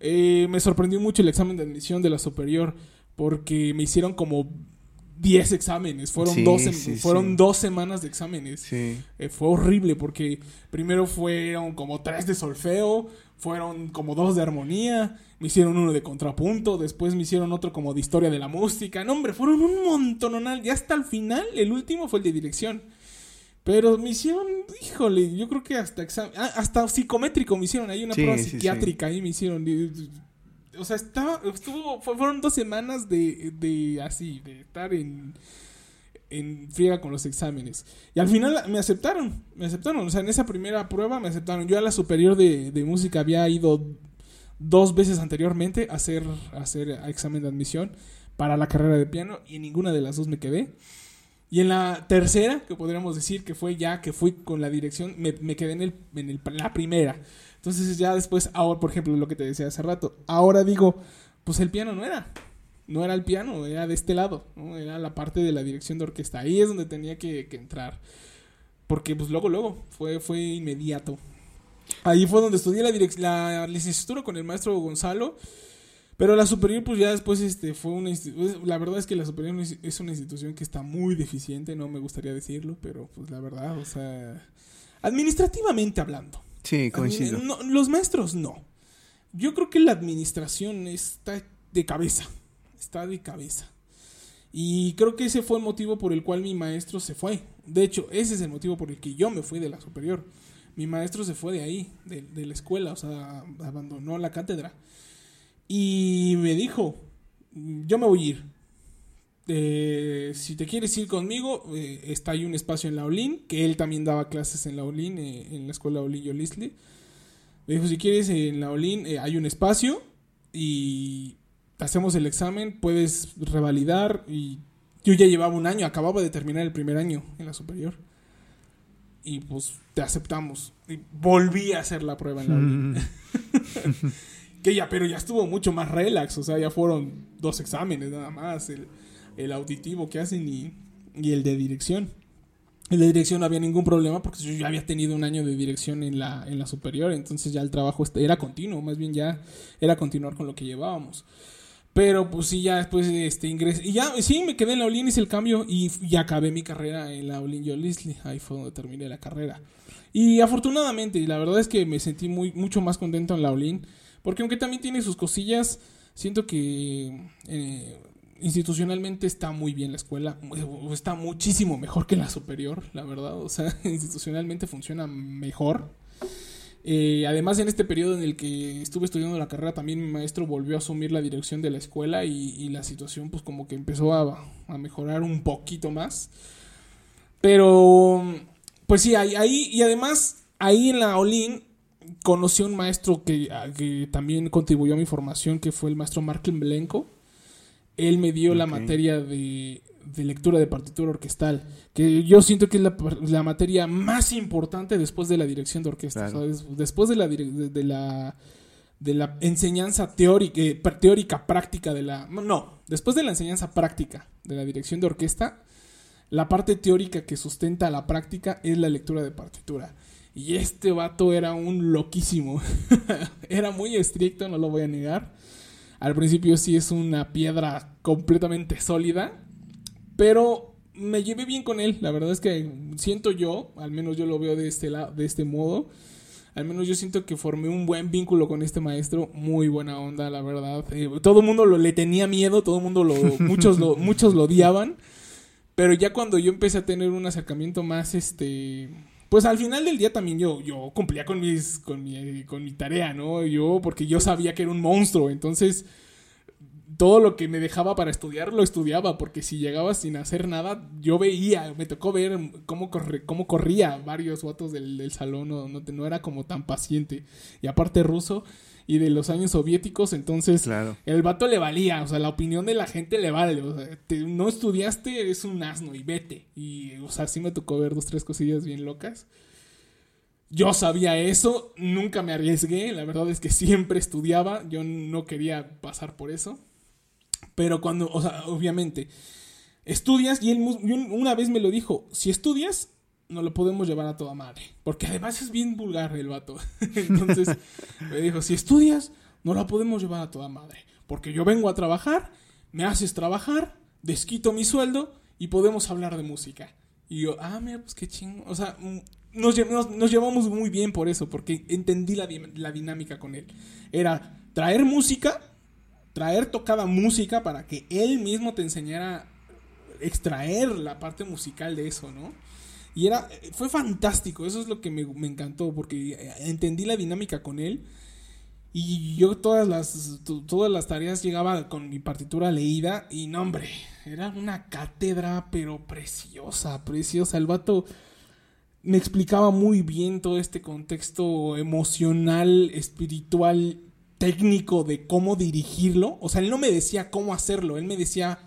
Speaker 1: eh, me sorprendió mucho el examen de admisión de la superior. Porque me hicieron como 10 exámenes. Fueron,
Speaker 2: Sí,
Speaker 1: dos,
Speaker 2: sí,
Speaker 1: fueron
Speaker 2: sí.
Speaker 1: dos semanas de exámenes. Eh, fue horrible porque primero fueron como tres de solfeo, fueron como dos de armonía, me hicieron uno de contrapunto, después me hicieron otro como de historia de la música. No, hombre, fueron un montonal. Ya hasta el final, el último fue el de dirección. Pero me hicieron, híjole, yo creo que hasta exam- ah, hasta psicométrico me hicieron ahí una
Speaker 2: Sí,
Speaker 1: prueba
Speaker 2: sí, sí.
Speaker 1: psiquiátrica ahí me hicieron. O sea, estaba, estuvo, fue- fueron dos semanas de, de así, de estar en, en friega con los exámenes. Y al final me aceptaron, me aceptaron. O sea, en esa primera prueba me aceptaron. Yo a la superior de, de música había ido dos veces anteriormente a hacer, a hacer examen de admisión para la carrera de piano y en ninguna de las dos me quedé. Y en la tercera, que podríamos decir que fue ya que fui con la dirección, me, me quedé en, el, en el- la primera. Entonces ya después, ahora, por ejemplo, lo que te decía hace rato, ahora digo, pues el piano no era. No era el piano, era de este lado, ¿no? Era la parte de la dirección de orquesta. Ahí es donde tenía que, que entrar. Porque pues luego, luego, fue, fue inmediato. Ahí fue donde estudié la, la licenciatura con el maestro Gonzalo. Pero la superior, pues ya después este, fue una institución. La verdad es que la superior es- una institución que está muy deficiente, no me gustaría decirlo, pero pues la verdad, o sea. Administrativamente hablando.
Speaker 2: Sí, coincido.
Speaker 1: No, los maestros no. Yo creo que la administración está de cabeza. Está de cabeza. Y creo que ese fue el motivo por el cual mi maestro se fue. De hecho, ese es el motivo por el que yo me fui de la superior. Mi maestro se fue de ahí, de, de la escuela, o sea, abandonó la cátedra. Y me dijo, yo me voy a ir. Eh, si te quieres ir conmigo, eh, está ahí un espacio en la Olin, que él también daba clases en la Olin, eh, en la escuela Olin Yolisli. Me dijo, si quieres en la Olin eh, hay un espacio y te hacemos el examen, puedes revalidar y yo ya llevaba un año, acababa de terminar el primer año en la superior. Y pues te aceptamos. Y volví a hacer la prueba en la uni. que ya, pero ya estuvo mucho más relax, o sea, ya fueron dos exámenes nada más, el, el auditivo que hacen y, y el de dirección. El de dirección no había ningún problema porque yo ya había tenido un año de dirección en la, en la superior, entonces ya el trabajo era continuo, más bien ya era continuar con lo que llevábamos. Pero pues sí, ya después este ingresé. Y ya, sí, me quedé en la Olin, hice el cambio y ya acabé mi carrera en la Olin Yo Ahí fue donde terminé la carrera. Y afortunadamente, la verdad es que me sentí muy, mucho más contento en la Olin. Porque aunque también tiene sus cosillas, siento que eh, institucionalmente está muy bien la escuela. Está muchísimo mejor que la superior, la verdad. O sea, institucionalmente funciona mejor. Eh, además, en este periodo en el que estuve estudiando la carrera, también mi maestro volvió a asumir la dirección de la escuela y, la situación pues como que empezó a, mejorar un poquito más. Pero, pues sí, ahí, ahí, y además, ahí en la Olin conocí a un maestro que, que, también contribuyó a mi formación, que fue el maestro Marklin Belenko. Él me dio la materia de de lectura de partitura orquestal, que yo siento que es la, materia más importante después de la dirección de orquesta, después de la, de, la de la enseñanza teórica, eh, teórica práctica de la no, después de la enseñanza práctica de la dirección de orquesta, la parte teórica que sustenta la práctica es la lectura de partitura. Y este vato era un loquísimo. era muy estricto, no lo voy a negar. Al principio sí es una piedra completamente sólida, pero me llevé bien con él. La verdad es que siento yo, al menos yo lo veo de este, de este modo. Al menos yo siento que formé un buen vínculo con este maestro. Muy buena onda, la verdad. Eh, todo el mundo lo, le tenía miedo, todo el mundo lo. muchos, lo, muchos lo odiaban. Pero ya cuando yo empecé a tener un acercamiento más, este. Pues al final del día también yo, yo cumplía con mis. con mi, con mi tarea, ¿no? Yo, porque yo sabía que era un monstruo. Entonces todo lo que me dejaba para estudiar lo estudiaba, porque si llegaba sin hacer nada, yo veía, me tocó ver cómo, cómo corría varios votos del, salón, no, no, era como tan paciente. Y aparte ruso y de los años soviéticos, entonces el vato le valía, o sea, la opinión de la gente le vale, o sea, no estudiaste, eres un asno y vete. Y, o sea, sí me tocó ver dos, tres cosillas bien locas. Yo sabía eso, nunca me arriesgué, la verdad es que siempre estudiaba, yo no quería pasar por eso. Pero cuando, o sea, obviamente, estudias y él una vez me lo dijo, si estudias, no lo podemos llevar a toda madre. Porque además es bien vulgar el vato. Entonces me dijo, si estudias, no lo podemos llevar a toda madre. Porque yo vengo a trabajar, me haces trabajar, desquito mi sueldo y podemos hablar de música. Y yo, ah, mira, pues qué chingo. O sea, mm, nos, nos, llevamos muy bien por eso, porque entendí la, la dinámica con él. Era traer música traer tocada música para que él mismo te enseñara extraer la parte musical de eso, ¿no? Y era, fue fantástico, eso es lo que me, encantó, porque entendí la dinámica con él. Y yo todas las, todas las tareas llegaba con mi partitura leída y no, hombre, era una cátedra, pero preciosa, preciosa. El vato me explicaba muy bien todo este contexto emocional, espiritual técnico de cómo dirigirlo. O sea, él no me decía cómo hacerlo, él me decía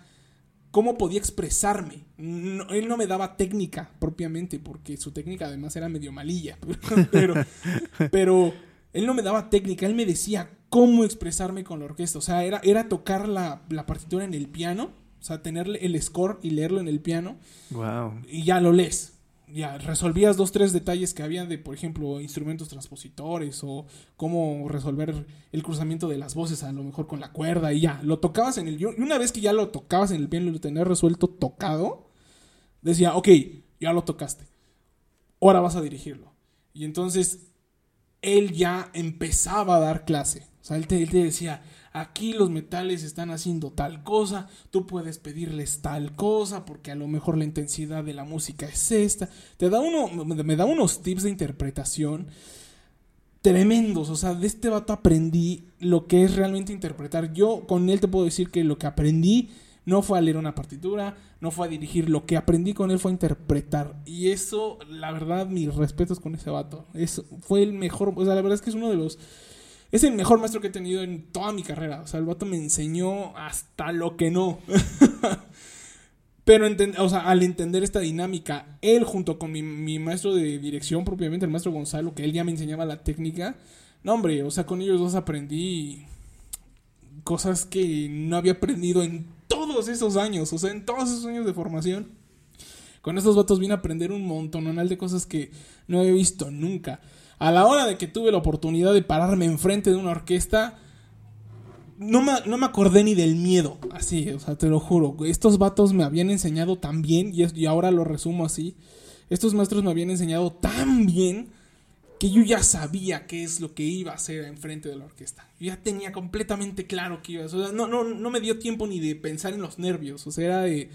Speaker 1: cómo podía expresarme. él no me daba técnica propiamente, porque su técnica además era medio malilla. Pero, pero él no me daba técnica, él me decía cómo expresarme con la orquesta. O sea, era, era tocar la, la partitura en el piano. O sea, tener el score y leerlo en el piano.
Speaker 2: Wow.
Speaker 1: Y ya lo lees ya resolvías dos, tres detalles que había de, por ejemplo, instrumentos transpositores o cómo resolver el cruzamiento de las voces a lo mejor con la cuerda y ya, lo tocabas en el... Y una vez que ya lo tocabas en el piano y lo tenías resuelto tocado, decía, ok, ya lo tocaste, ahora vas a dirigirlo. Y entonces él ya empezaba a dar clase. O sea, él te, él te decía, aquí los metales están haciendo tal cosa, tú puedes pedirles tal cosa, porque a lo mejor la intensidad de la música es esta. Te da uno, me da unos tips de interpretación tremendos. O sea, de este vato aprendí lo que es realmente interpretar. Yo con él te puedo decir que lo que aprendí no fue a leer una partitura, no fue a dirigir. Lo que aprendí con él fue a interpretar. Y eso, la verdad, mis respetos con ese vato. Eso fue el mejor. O sea, la verdad es que es uno de los Es el mejor maestro que he tenido en toda mi carrera. O sea, el vato me enseñó hasta lo que no. Pero al entender esta dinámica, él junto con mi, maestro de dirección propiamente, el maestro Gonzalo, que él ya me enseñaba la técnica, no hombre, o sea, con ellos dos aprendí cosas que no había aprendido en todos esos años, o sea, en todos esos años de formación. Con estos vatos vine a aprender un montonal de cosas que no había visto nunca. A la hora de que tuve la oportunidad de pararme enfrente de una orquesta, no me, no me acordé ni del miedo, así, o sea, te lo juro. Estos vatos me habían enseñado tan bien, y, ahora lo resumo así. Estos maestros me habían enseñado tan bien que yo ya sabía qué es lo que iba a hacer enfrente de la orquesta. Yo ya tenía completamente claro qué iba a hacer. O sea, no, no, no me dio tiempo ni de pensar en los nervios. O sea, era de,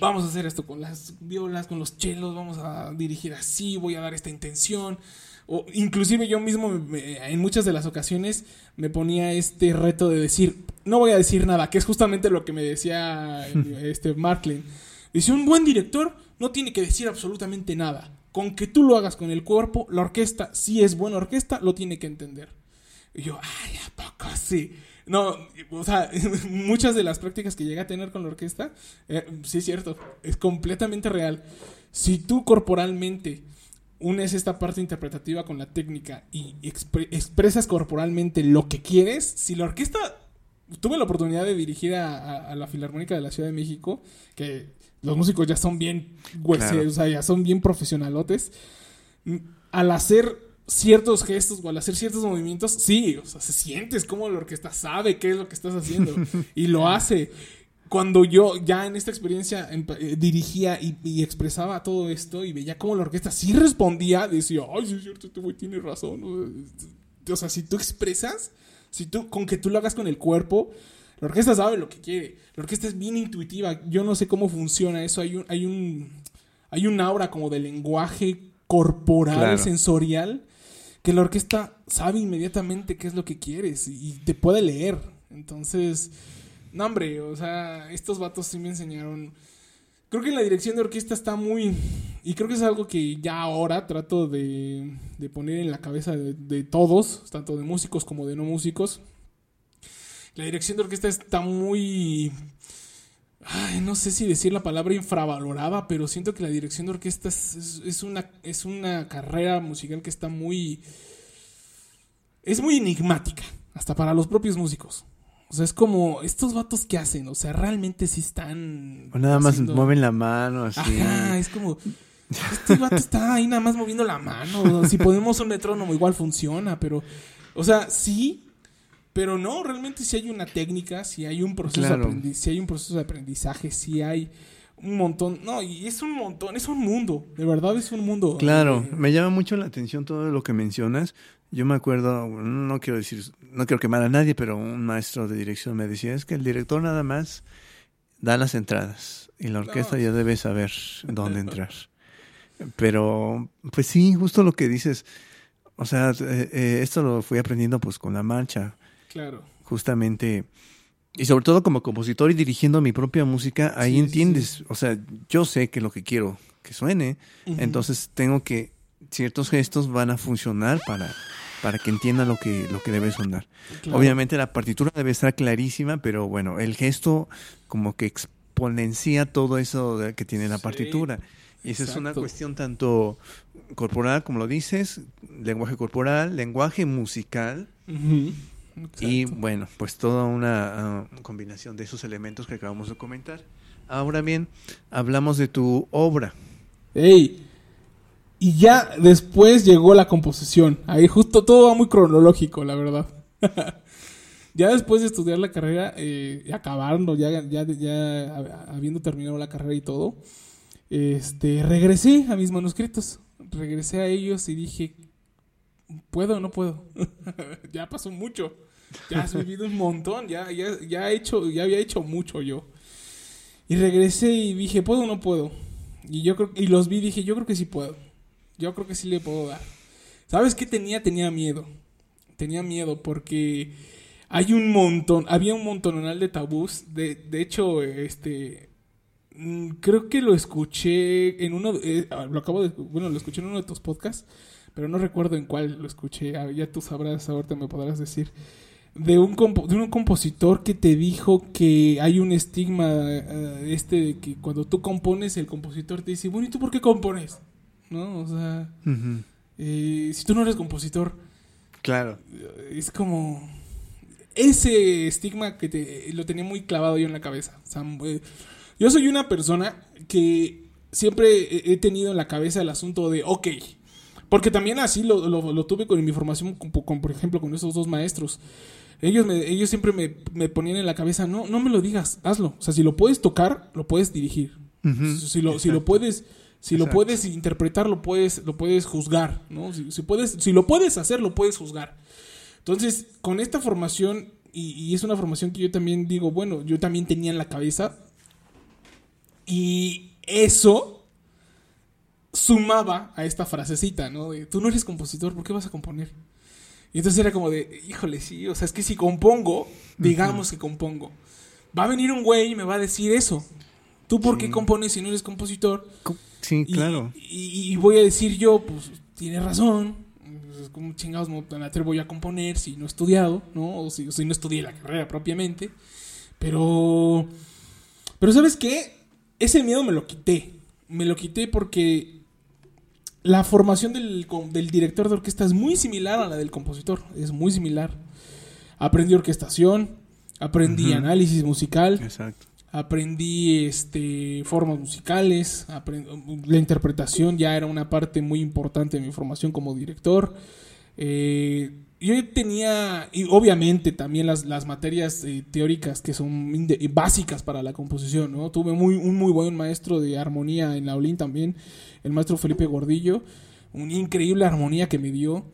Speaker 1: vamos a hacer esto con las violas, con los chelos, vamos a dirigir así, voy a dar esta intención. O inclusive yo mismo en muchas de las ocasiones me ponía este reto de decir, no voy a decir nada, que es justamente lo que me decía este Marklin. Dice, un buen director no tiene que decir absolutamente nada. Con que tú lo hagas con el cuerpo, la orquesta, si es buena orquesta, lo tiene que entender. Y yo, ay, ¿a poco sí? No, o sea, muchas de las prácticas que llegué a tener con la orquesta, eh, sí es cierto, es completamente real. Si tú corporalmente unes esta parte interpretativa con la técnica y expresas corporalmente lo que quieres, si la orquesta... Tuve la oportunidad de dirigir a, la Filarmónica de la Ciudad de México, que los músicos ya son bien, o sea, ya son bien profesionalotes. Al hacer ciertos gestos o al hacer ciertos movimientos, sí, o sea, se sientes como la orquesta sabe qué es lo que estás haciendo y lo hace cuando yo ya en esta experiencia eh, dirigía y, expresaba todo esto y veía cómo la orquesta sí respondía, decía, ay, sí es cierto, este güey tiene razón. O sea, si tú expresas, si tú, con que tú lo hagas con el cuerpo, la orquesta sabe lo que quiere. La orquesta es bien intuitiva. Yo no sé cómo funciona eso. Hay un, hay un, hay un aura como de lenguaje corporal, sensorial, que la orquesta sabe inmediatamente qué es lo que quieres y te puede leer. Entonces, no, hombre, o sea, estos vatos sí me enseñaron. Creo que la dirección de orquesta está muy. Y creo que es algo que ya ahora trato de, poner en la cabeza de, todos, tanto de músicos como de no músicos. La dirección de orquesta está muy. Ay, no sé si decir la palabra infravalorada, pero siento que la dirección de orquesta es, una, es una carrera musical que está muy. Es muy enigmática, hasta para los propios músicos. O sea, es como, estos vatos que hacen, o sea, realmente sí están.
Speaker 2: O nada más mueven la mano así.
Speaker 1: Ajá, es como. Este vato está ahí nada más moviendo la mano. Si ponemos un metrónomo, igual funciona, pero. O sea, sí, pero no, realmente sí hay una técnica, sí hay un proceso, de, aprendizaje, hay un proceso de aprendizaje, sí hay un montón. No, y es un montón, es un mundo, de verdad es un mundo.
Speaker 2: Claro, eh, me llama mucho la atención todo lo que mencionas. Yo me acuerdo, no quiero decir, no quiero quemar a nadie, pero un maestro de dirección me decía, es que el director nada más da las entradas y la orquesta ya debe saber dónde entrar. Pero, pues sí, justo lo que dices, o sea, eh, eh, esto lo fui aprendiendo pues con la marcha.
Speaker 1: Claro.
Speaker 2: Justamente, y sobre todo como compositor y dirigiendo mi propia música, ahí entiendes, o sea, yo sé que lo que quiero que suene, entonces tengo que ciertos gestos van a funcionar para, para que entienda lo que, lo que debe sonar. Obviamente la partitura debe estar clarísima, pero bueno, el gesto como que exponencia todo eso que tiene la partitura. Y esa es una cuestión tanto corporal, como lo dices, lenguaje corporal, lenguaje musical. Y bueno, pues toda una ah, combinación de esos elementos que acabamos de comentar. Ahora bien, hablamos de tu obra.
Speaker 1: ¡Ey! Y ya después llegó la composición. Ahí justo todo va muy cronológico, la verdad. ya después de estudiar la carrera, eh, acabando, ya, ya, habiendo terminado la carrera y todo, este, regresé a mis manuscritos. Regresé a ellos y dije, ¿puedo o no puedo? ya pasó mucho. Ya has vivido un montón, ya, ya, ya, he hecho, ya había hecho mucho yo. Y regresé y dije, ¿puedo o no puedo? Y yo creo, y los vi y dije, yo creo que sí puedo. Yo creo que sí le puedo dar. ¿Sabes qué tenía? Tenía miedo. Tenía miedo porque hay un montón, había un montonal de tabús. De, de hecho, este, mm, creo que lo escuché en uno, eh, lo acabo de, bueno, lo escuché en uno de tus podcasts. pero no recuerdo en cuál lo escuché. Ah, Ya tú sabrás, ahorita me podrás decir. De un, compo- de un compositor que te dijo que hay un estigma eh, este de que cuando tú compones, el compositor te dice, bueno, ¿y tú por qué compones? ¿No? O sea, eh, si tú no eres compositor,
Speaker 2: Claro.
Speaker 1: es como ese estigma que te lo tenía muy clavado yo en la cabeza. O sea, eh, yo soy una persona que siempre he tenido en la cabeza el asunto de, ok, porque también así lo, lo- lo tuve con mi formación, con, con, por ejemplo, con esos dos maestros. Ellos, me- ellos siempre me, me ponían en la cabeza, no, no me lo digas, hazlo. O sea, si lo puedes tocar, lo puedes dirigir. Si lo, si lo puedes, si lo puedes interpretar, lo puedes, lo puedes juzgar, ¿no? Si, si puedes, si lo puedes hacer, lo puedes juzgar. Entonces, con esta formación, y, y es una formación que yo también digo, bueno, yo también tenía en la cabeza, y eso sumaba a esta frasecita, ¿no? De, tú no eres compositor, ¿por qué vas a componer? Y entonces era como de, híjole, sí, o sea, es que si compongo, digamos que compongo, va a venir un güey y me va a decir eso. ¿Tú por qué compones si no eres compositor?
Speaker 2: Co- Sí,
Speaker 1: Y-
Speaker 2: claro.
Speaker 1: Y, y voy a decir yo, pues, tiene razón. Pues, ¿Cómo chingados me me atrevo yo a componer si no he estudiado, ¿no? O si, si no estudié la carrera propiamente. Pero. Pero, ¿sabes qué? Ese miedo me lo quité. Me lo quité porque la formación del, director de orquesta es muy similar a la del compositor. Es muy similar. Aprendí orquestación, aprendí análisis musical,
Speaker 2: Exacto.
Speaker 1: Aprendí este formas musicales, aprend- la interpretación ya era una parte muy importante de mi formación como director. Eh, yo tenía, y obviamente también las, las materias eh, teóricas que son básicas para la composición, ¿no? Tuve muy, un muy buen maestro de armonía en la Olin también, el maestro Felipe Gordillo, una increíble armonía que me dio.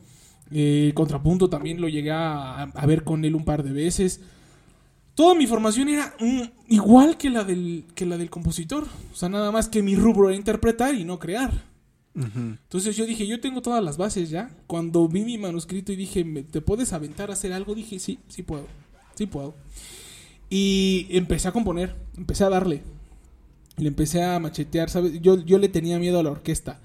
Speaker 1: Eh, el contrapunto también lo llegué a, a ver con él un par de veces. Toda mi formación era mm, igual que la, del, que la del compositor. O sea, nada más que mi rubro era interpretar y no crear.
Speaker 2: Ujú.
Speaker 1: Entonces yo dije, yo tengo todas las bases ya. Cuando vi mi manuscrito y dije, "¿Me- ¿te puedes aventar a hacer algo? Dije, sí, sí puedo. Sí puedo. Y empecé a componer, empecé a darle. Le empecé a machetear, ¿sabes? Yo, yo le tenía miedo a la orquesta.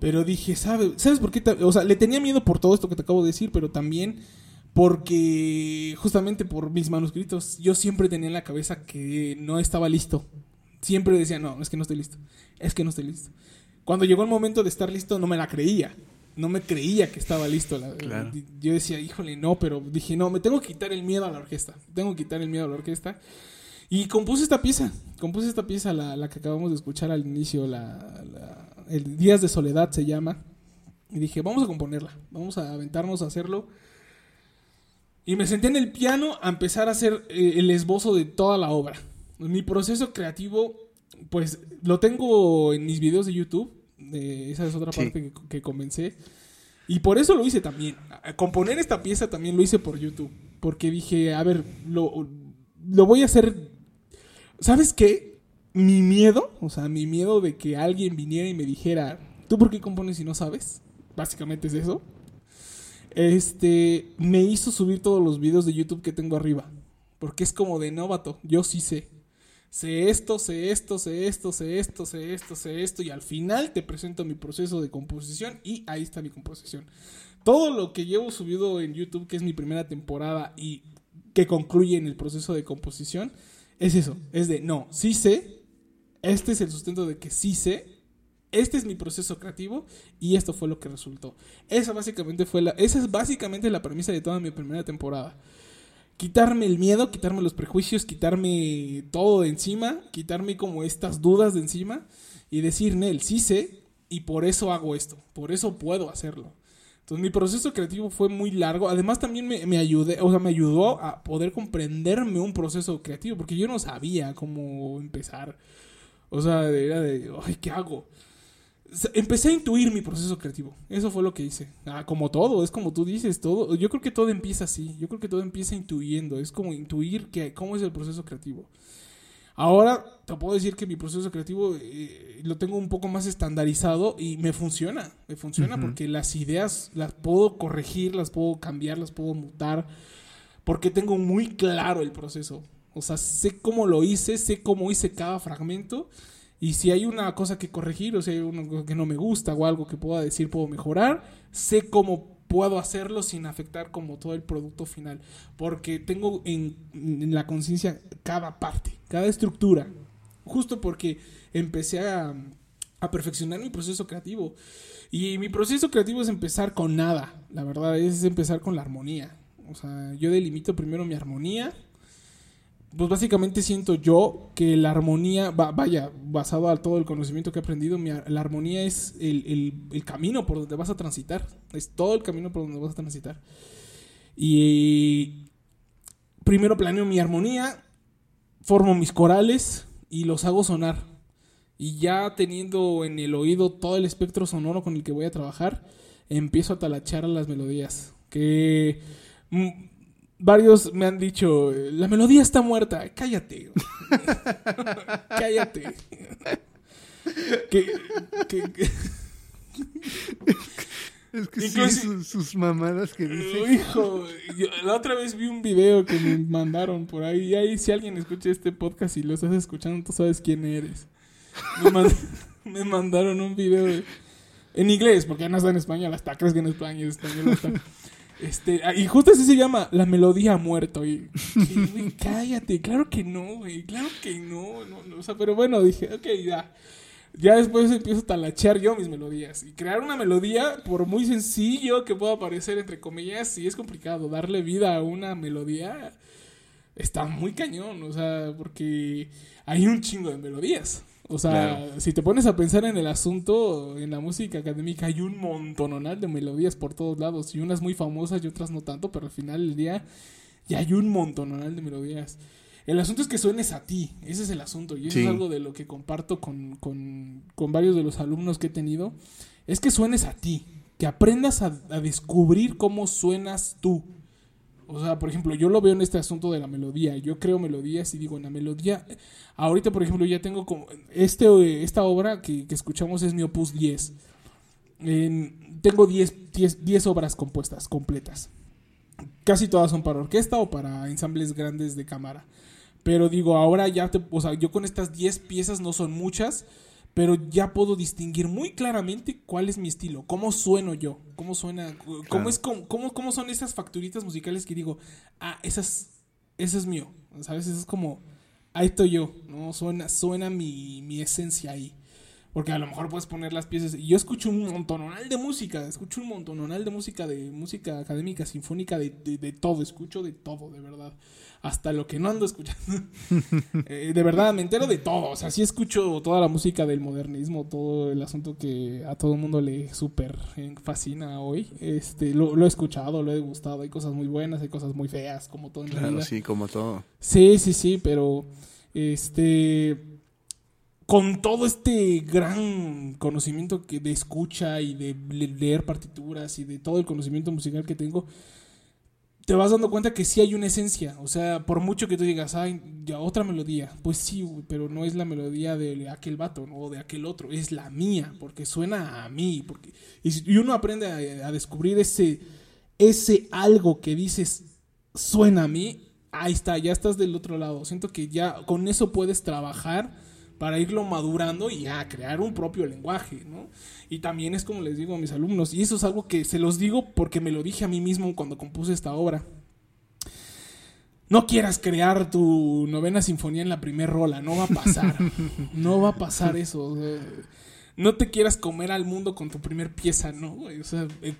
Speaker 1: Pero dije, ¿sabes, ¿sabes por qué? O sea, le tenía miedo por todo esto que te acabo de decir, pero también porque justamente por mis manuscritos yo siempre tenía en la cabeza que no estaba listo. Siempre decía, no, es que no estoy listo. Es que no estoy listo. Cuando llegó el momento de estar listo no me la creía. No me creía que estaba listo. La-
Speaker 2: Claro.
Speaker 1: Yo decía, híjole, no, pero dije, no, me tengo que quitar el miedo a la orquesta. Tengo que quitar el miedo a la orquesta. Y compuse esta pieza. Compuse esta pieza, la, la que acabamos de escuchar al inicio, la, la- el Días de Soledad se llama. Y dije, vamos a componerla. Vamos a aventarnos a hacerlo. Y me senté en el piano a empezar a hacer eh, el esbozo de toda la obra. Mi proceso creativo, pues lo tengo en mis videos de YouTube. eh, esa es otra
Speaker 2: Sí.
Speaker 1: parte que, que comencé. Y por eso lo hice también. A- Componer esta pieza también lo hice por YouTube. Porque dije, a ver, lo, lo voy a hacer. ¿Sabes qué? Mi miedo, o sea, mi miedo de que alguien viniera y me dijera, ¿tú por qué compones si no sabes? Básicamente es eso este, me hizo subir todos los videos de YouTube que tengo arriba. Porque es como de novato, yo sí sé. Sé esto, sé esto, sé esto, sé esto, sé esto, sé esto. Y al final te presento mi proceso de composición y ahí está mi composición. Todo lo que llevo subido en YouTube, que es mi primera temporada y que concluye en el proceso de composición, es eso. Es de, no, sí sé. Este es el sustento de que sí sé. Este es mi proceso creativo y esto fue lo que resultó. Esa básicamente fue la, esa es básicamente la premisa de toda mi primera temporada. Quitarme el miedo, quitarme los prejuicios, quitarme todo de encima, quitarme como estas dudas de encima y decir, Nel, sí sé y por eso hago esto, por eso puedo hacerlo. Entonces mi proceso creativo fue muy largo. Además también me, me ayudé, o sea, me ayudó a poder comprenderme un proceso creativo porque yo no sabía cómo empezar. O sea, era de, ay, ¿qué hago? Empecé a intuir mi proceso creativo. Eso fue lo que hice. Ah, como todo, es como tú dices, todo. Yo creo que todo empieza así. Yo creo que todo empieza intuyendo. Es como intuir que, cómo es el proceso creativo. Ahora te puedo decir que mi proceso creativo eh, lo tengo un poco más estandarizado y me funciona. Me funciona
Speaker 2: Ujú.
Speaker 1: porque las ideas las puedo corregir, las puedo cambiar, las puedo mutar. Porque tengo muy claro el proceso. O sea, sé cómo lo hice, sé cómo hice cada fragmento Y si hay una cosa que corregir, o si hay una cosa que no me gusta o algo que pueda decir puedo mejorar, sé cómo puedo hacerlo sin afectar como todo el producto final. Porque tengo en, la conciencia cada parte, cada estructura. Justo porque empecé a, a perfeccionar mi proceso creativo. Y mi proceso creativo es empezar con nada, la verdad, es empezar con la armonía. O sea, yo delimito primero mi armonía. Pues básicamente siento yo que la armonía, va, vaya, basado a todo el conocimiento que he aprendido, la armonía es el, el, el, camino por donde vas a transitar. Es todo el camino por donde vas a transitar. Y primero planeo mi armonía, formo mis corales y los hago sonar. Y ya teniendo en el oído todo el espectro sonoro con el que voy a trabajar, empiezo a talachar las melodías. Que mm, varios me han dicho, la melodía está muerta. Cállate. Cállate. que, que, que...
Speaker 2: Es que sí, sus, sus, mamadas que dicen.
Speaker 1: Hijo, yo, la otra vez vi un video que me mandaron por ahí. Y ahí, si alguien escucha este podcast y lo estás escuchando, tú sabes quién eres. Me, mand me mandaron un video de, en inglés, porque ya no está en español, hasta crees que en España es español. Hasta, este, y justo así se llama La melodía ha muerto. Y, y güey, cállate, claro que no, güey, claro que no, no, no. O sea, pero bueno, dije, ok, ya. Ya después empiezo a talachear yo mis melodías. Y crear una melodía, por muy sencillo que pueda parecer, entre comillas, sí es complicado. Darle vida a una melodía está muy cañón. O sea, porque hay un chingo de melodías. O sea, claro. si te pones a pensar en el asunto, en la música académica hay un montononal de melodías por todos lados. Y unas muy famosas y otras no tanto, pero al final del día ya hay un montononal de melodías. El asunto es que suenes a ti, ese es el asunto. Y eso sí. es algo de lo que comparto con, con, con, varios de los alumnos que he tenido. Es que suenes a ti, que aprendas a, a, descubrir cómo suenas tú. O sea, por ejemplo, yo lo veo en este asunto de la melodía. Yo creo melodías y digo, en la melodía... Ahorita, por ejemplo, ya tengo como... Este, esta obra que, que escuchamos es mi opus 10. En, tengo 10, 10, 10 obras compuestas, completas. Casi todas son para orquesta o para ensambles grandes de cámara. Pero digo, ahora ya te, o sea, yo con estas 10 piezas no son muchas, pero ya puedo distinguir muy claramente cuál es mi estilo, cómo sueno yo, cómo suena, cómo claro. es cómo, cómo, son esas facturitas musicales que digo, ah, esas ese es mío, ¿sabes? Eso es como ahí estoy yo, ¿no? Suena suena mi, mi esencia ahí. Porque a lo mejor puedes poner las piezas. Y yo escucho un montononal de música. Escucho un montononal de música, de música académica, sinfónica, de, de, de todo. Escucho de todo, de verdad hasta lo que no ando escuchando. eh, de verdad, me entero de todo. O sea, sí escucho toda la música del modernismo, todo el asunto que a todo el mundo le súper fascina hoy. Este, lo, lo, he escuchado, lo he gustado. Hay cosas muy buenas, hay cosas muy feas, como todo en
Speaker 2: claro,
Speaker 1: la vida.
Speaker 2: sí, como todo.
Speaker 1: Sí, sí, sí, pero este con todo este gran conocimiento que de escucha y de leer partituras y de todo el conocimiento musical que tengo, te vas dando cuenta que sí hay una esencia. O sea, por mucho que tú digas, ay, ya otra melodía. Pues sí, pero no es la melodía de aquel vato o de aquel otro. Es la mía, porque suena a mí. Porque... Y, uno aprende a, a, descubrir ese, ese algo que dices, suena a mí. Ahí está, ya estás del otro lado. Siento que ya con eso puedes trabajar para irlo madurando y a crear un propio lenguaje, ¿no? Y también es como les digo a mis alumnos, y eso es algo que se los digo porque me lo dije a mí mismo cuando compuse esta obra. No quieras crear tu novena sinfonía en la primera rola, no va a pasar. no va a pasar eso. no te quieras comer al mundo con tu primer pieza, ¿no? O sea, eh,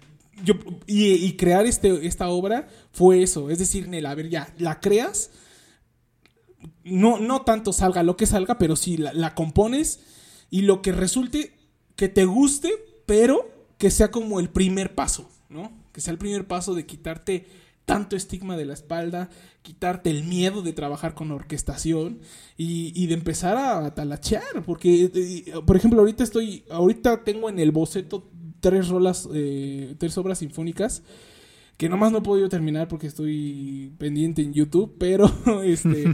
Speaker 1: yo, y, y, crear este, esta obra fue eso. Es decir, Nel, a ver, ya, la creas no, no tanto salga lo que salga, pero sí la, la, compones y lo que resulte que te guste, pero que sea como el primer paso, ¿no? Que sea el primer paso de quitarte tanto estigma de la espalda, quitarte el miedo de trabajar con orquestación y, y de empezar a talachear, porque, eh, por ejemplo, ahorita estoy, ahorita tengo en el boceto tres rolas, eh, tres obras sinfónicas que nomás no he podido terminar porque estoy pendiente en YouTube, pero este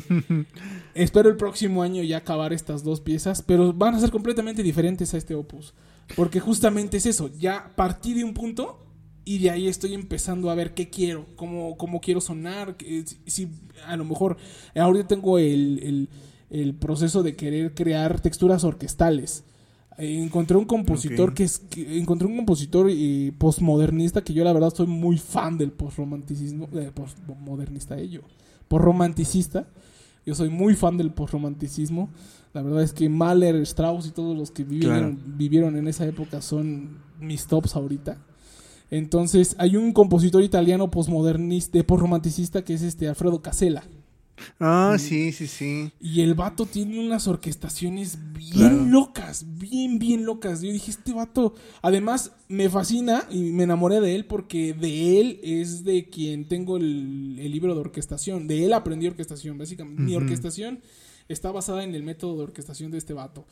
Speaker 1: espero el próximo año ya acabar estas dos piezas, pero van a ser completamente diferentes a este opus, porque justamente es eso, ya partí de un punto y de ahí estoy empezando a ver qué quiero, cómo, cómo quiero sonar, si, si, a lo mejor ahorita tengo el, el el proceso de querer crear texturas orquestales. Eh, encontré un compositor que es que- encontré un compositor eh, postmodernista que yo la verdad soy muy fan del postromanticismo eh, postmodernista ello postromanticista yo soy muy fan del postromanticismo la verdad es que Mahler Strauss y todos los que vivieron, vivieron en esa época son mis tops ahorita. Entonces hay un compositor italiano postmodernista postromanticista que es este Alfredo Casella
Speaker 2: Ah, sí, sí, sí.
Speaker 1: y el vato tiene unas orquestaciones bien
Speaker 2: Claro.
Speaker 1: locas, bien, bien locas. Yo dije, este vato, además me fascina y me enamoré de él porque de él es de quien tengo el, el libro de orquestación. De él aprendí orquestación, básicamente. Mi orquestación está basada en el método de orquestación de este vato.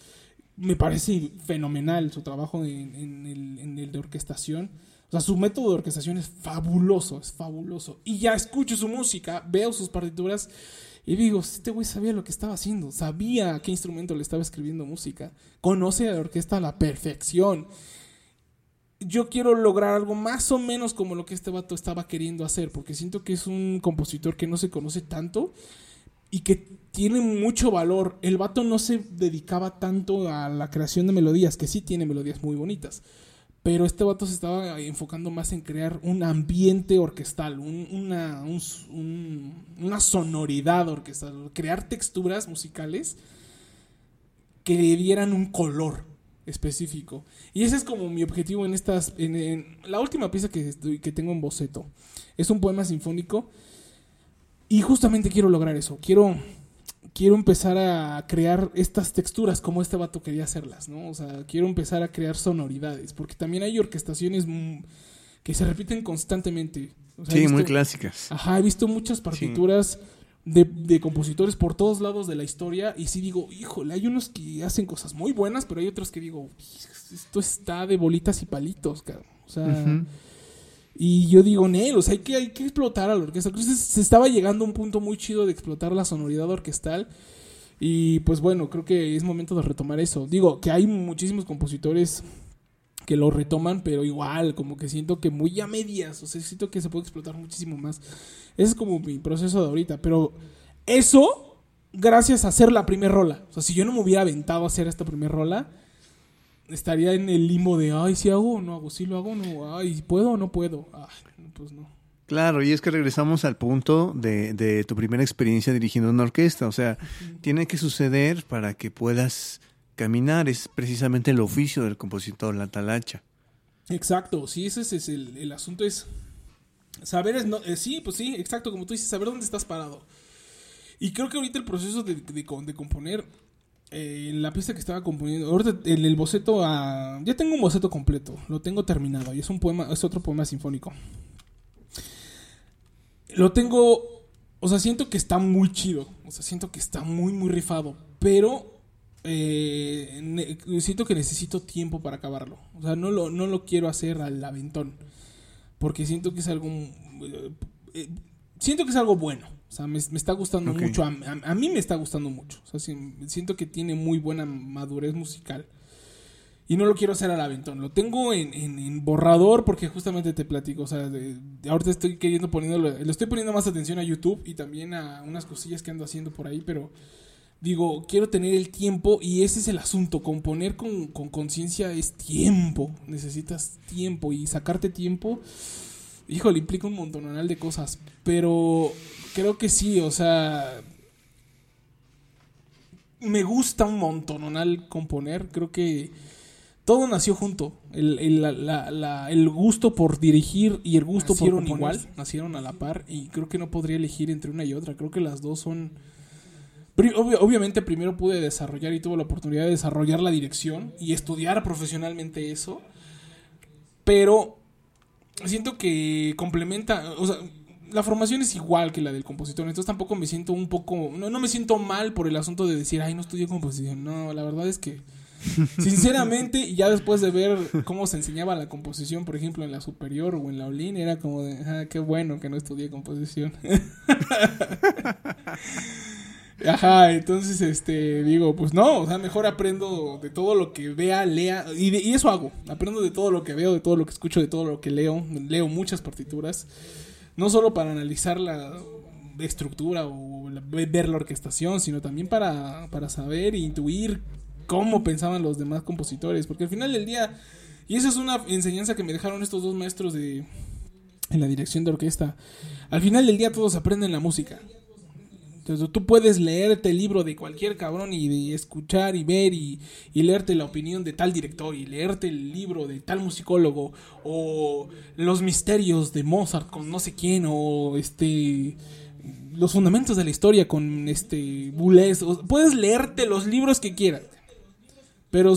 Speaker 1: Me parece fenomenal su trabajo en, en el, en el de orquestación. O sea, su método de orquestación es fabuloso, es fabuloso. Y ya escucho su música, veo sus partituras y digo, este güey sabía lo que estaba haciendo, sabía qué instrumento le estaba escribiendo música, conoce a la orquesta a la perfección. Yo quiero lograr algo más o menos como lo que este vato estaba queriendo hacer, porque siento que es un compositor que no se conoce tanto y que tiene mucho valor. El vato no se dedicaba tanto a la creación de melodías, que sí tiene melodías muy bonitas. Pero este vato se estaba enfocando más en crear un ambiente orquestal, un- una, sonoridad orquestal, crear texturas musicales que le dieran un color específico. Y ese es como mi objetivo en estas. La última pieza que, estoy- que tengo en boceto es un poema sinfónico. Y justamente quiero lograr eso. Quiero, quiero empezar a crear estas texturas como este vato quería hacerlas, ¿no? O sea, quiero empezar a crear sonoridades. Porque también hay orquestaciones que se repiten constantemente. O sea, he
Speaker 2: Sí,
Speaker 1: visto-
Speaker 2: muy clásicas.
Speaker 1: Ajá, he visto muchas partituras de, de compositores por todos lados de la historia y sí digo, híjole, hay unos que hacen cosas muy buenas, pero hay otros que digo, esto está de bolitas y palitos, cabrón. O sea. Y yo digo, Nel, o sea, hay que, hay que explotar a la orquesta. Entonces se estaba llegando a un punto muy chido de explotar la sonoridad orquestal. Y pues bueno, creo que es momento de retomar eso. Digo, que hay muchísimos compositores que lo retoman, pero igual, como que siento que muy a medias. O sea, siento que se puede explotar muchísimo más. Ese es como mi proceso de ahorita. Pero eso, gracias a hacer la primera rola. O sea, si yo no me hubiera aventado a hacer esta primera rola, estaría en el limbo de, ay, si hago o no hago, si lo hago o no, ay, ¿puedo o no puedo? Ay, pues no.
Speaker 2: Claro, y es que regresamos al punto de, de tu primera experiencia dirigiendo una orquesta. O sea, tiene que suceder para que puedas caminar. Es precisamente el oficio del compositor, la talacha.
Speaker 1: Exacto, sí, ese es el, el asunto es saber, es no, eh, sí, pues sí, exacto, como tú dices, saber dónde estás parado. Y creo que ahorita el proceso de, de de componer, eh, la pieza que estaba componiendo, ahorita en el boceto, ya tengo un boceto completo, lo tengo terminado, y es un poema, es otro poema sinfónico. Lo tengo, o sea, siento que está muy chido, o sea, siento que está muy, muy rifado, pero eh, siento que necesito tiempo para acabarlo. O sea, no lo, no lo quiero hacer al aventón. Porque siento que es algo. eh, siento que es algo bueno. O sea, me, me está gustando
Speaker 2: Ok.
Speaker 1: mucho. A, a- a mí me está gustando mucho. O sea, sí, siento que tiene muy buena madurez musical. Y no lo quiero hacer al aventón. Lo tengo en, en- en borrador porque justamente te platico. O sea, de, de ahorita estoy queriendo poniéndole. Le estoy poniendo más atención a YouTube y también a unas cosillas que ando haciendo por ahí. Pero digo, quiero tener el tiempo y ese es el asunto. Componer con con conciencia es tiempo. Necesitas tiempo y sacarte tiempo. Híjole, implica un montonal de cosas. Pero creo que sí, o sea. Me gusta un montonal componer. Creo que todo nació junto. El, el- la- el gusto por dirigir y el gusto por
Speaker 3: Nacieron
Speaker 1: componer
Speaker 3: igual.
Speaker 1: nacieron a la par. Y creo que no podría elegir entre una y otra. Creo que las dos son. Obvio- obviamente primero pude desarrollar y tuve la oportunidad de desarrollar la dirección y estudiar profesionalmente eso. Pero siento que complementa, o sea, la formación es igual que la del compositor, entonces tampoco me siento un poco, no, no me siento mal por el asunto de decir, ay, no estudié composición. No, la verdad es que, sinceramente, y ya después de ver cómo se enseñaba la composición, por ejemplo, en la superior o en la Olin, era como de, ah, qué bueno que no estudié composición. Ajá, entonces, este, digo, pues no, o sea, mejor aprendo de todo lo que vea, lea, y, de- y eso hago, aprendo de todo lo que veo, de todo lo que escucho, de todo lo que leo, leo muchas partituras, no solo para analizarla estructura o la- ver la orquestación, sino también para, para saber e intuir cómo pensaban los demás compositores. Porque al final del día, y esa es una enseñanza que me dejaron estos dos maestros de en la dirección de orquesta. Al final del día todos aprenden la música. Entonces tú puedes leerte el libro de cualquier cabrón y escuchar y ver y, y leerte la opinión de tal director y leerte el libro de tal musicólogo o los misterios de Mozart con no sé quién o este los fundamentos de la historia con este Boulez. O- puedes leerte los libros que quieras. Pero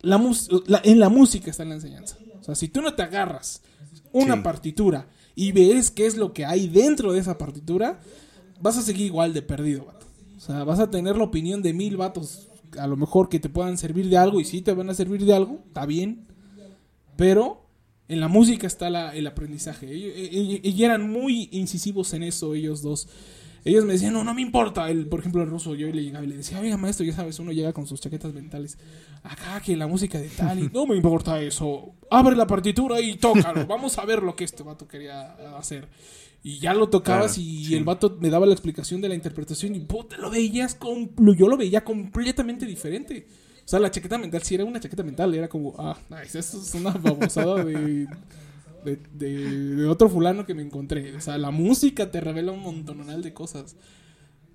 Speaker 1: la, la- en la música está la enseñanza. O sea, si tú no te agarras una
Speaker 2: Sí.
Speaker 1: partitura y ves qué es lo que hay dentro de esa partitura, vas a seguir igual de perdido, vato. O sea, vas a tener la opinión de mil vatos, a lo mejor que te puedan servir de algo y sí te van a servir de algo, está bien. Pero en la música está la- el aprendizaje. Ellos, ellos- ellos eran muy incisivos en eso, ellos dos. Ellos me decían, no, no me importa. El, por ejemplo, el ruso, yo le llegaba y le decía, oiga, maestro, ya sabes, uno llega con sus chaquetas mentales. Acá que la música de tal y no me importa eso. Abre la partitura y tócalo. Vamos a ver lo que este vato quería hacer. Y ya lo tocabas
Speaker 2: Claro,
Speaker 1: y
Speaker 2: sí.
Speaker 1: el vato me daba la explicación de la interpretación y puta, lo veías, com- yo lo veía completamente diferente. O sea, la chaqueta mental, si era una chaqueta mental, era como, ah, nice, eso es una babosada de, de, de- de otro fulano que me encontré. O sea, la música te revela un montonal de cosas.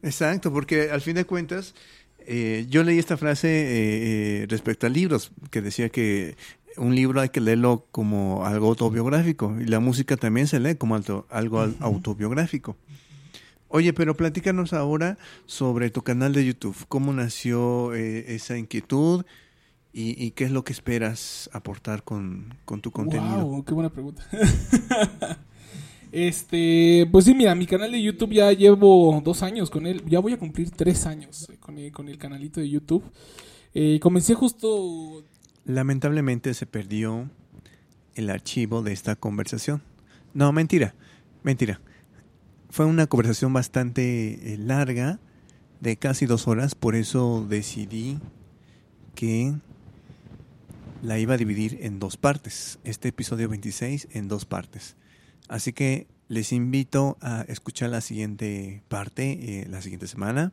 Speaker 2: Exacto, porque al fin de cuentas, eh, yo leí esta frase eh, eh, respecto a libros, que decía que un libro hay que leerlo como algo autobiográfico y la música también se lee como alto- algo al- autobiográfico. Oye, pero platícanos ahora sobre tu canal de YouTube. ¿Cómo nació eh, esa inquietud y, y qué es lo que esperas aportar con, con tu contenido?
Speaker 1: Wow, qué buena pregunta. este, pues sí, mira, mi canal de YouTube ya llevo dos años con él. Ya voy a cumplir tres años eh, con el, con el canalito de YouTube. Eh, comencé justo
Speaker 2: Lamentablemente se perdió el archivo de esta conversación. No, mentira, mentira. Fue una conversación bastante eh, larga, de casi dos horas, por eso decidí que la iba a dividir en dos partes, este episodio 26 en dos partes. Así que les invito a escuchar la siguiente parte, eh, la siguiente semana,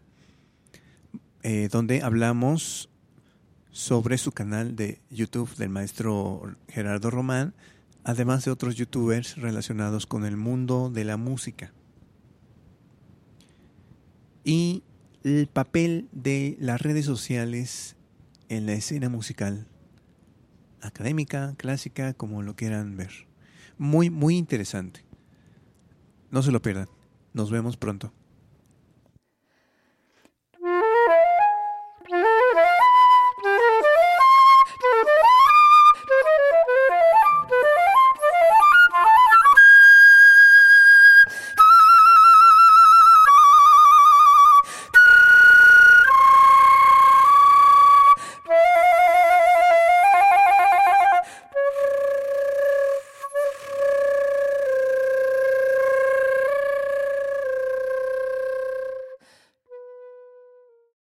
Speaker 2: eh, donde hablamos sobre su canal de YouTube del maestro Gerardo Román, además de otros youtubers relacionados con el mundo de la música. Y el papel de las redes sociales en la escena musical, académica, clásica, como lo quieran ver. Muy, muy interesante. No se lo pierdan. Nos vemos pronto.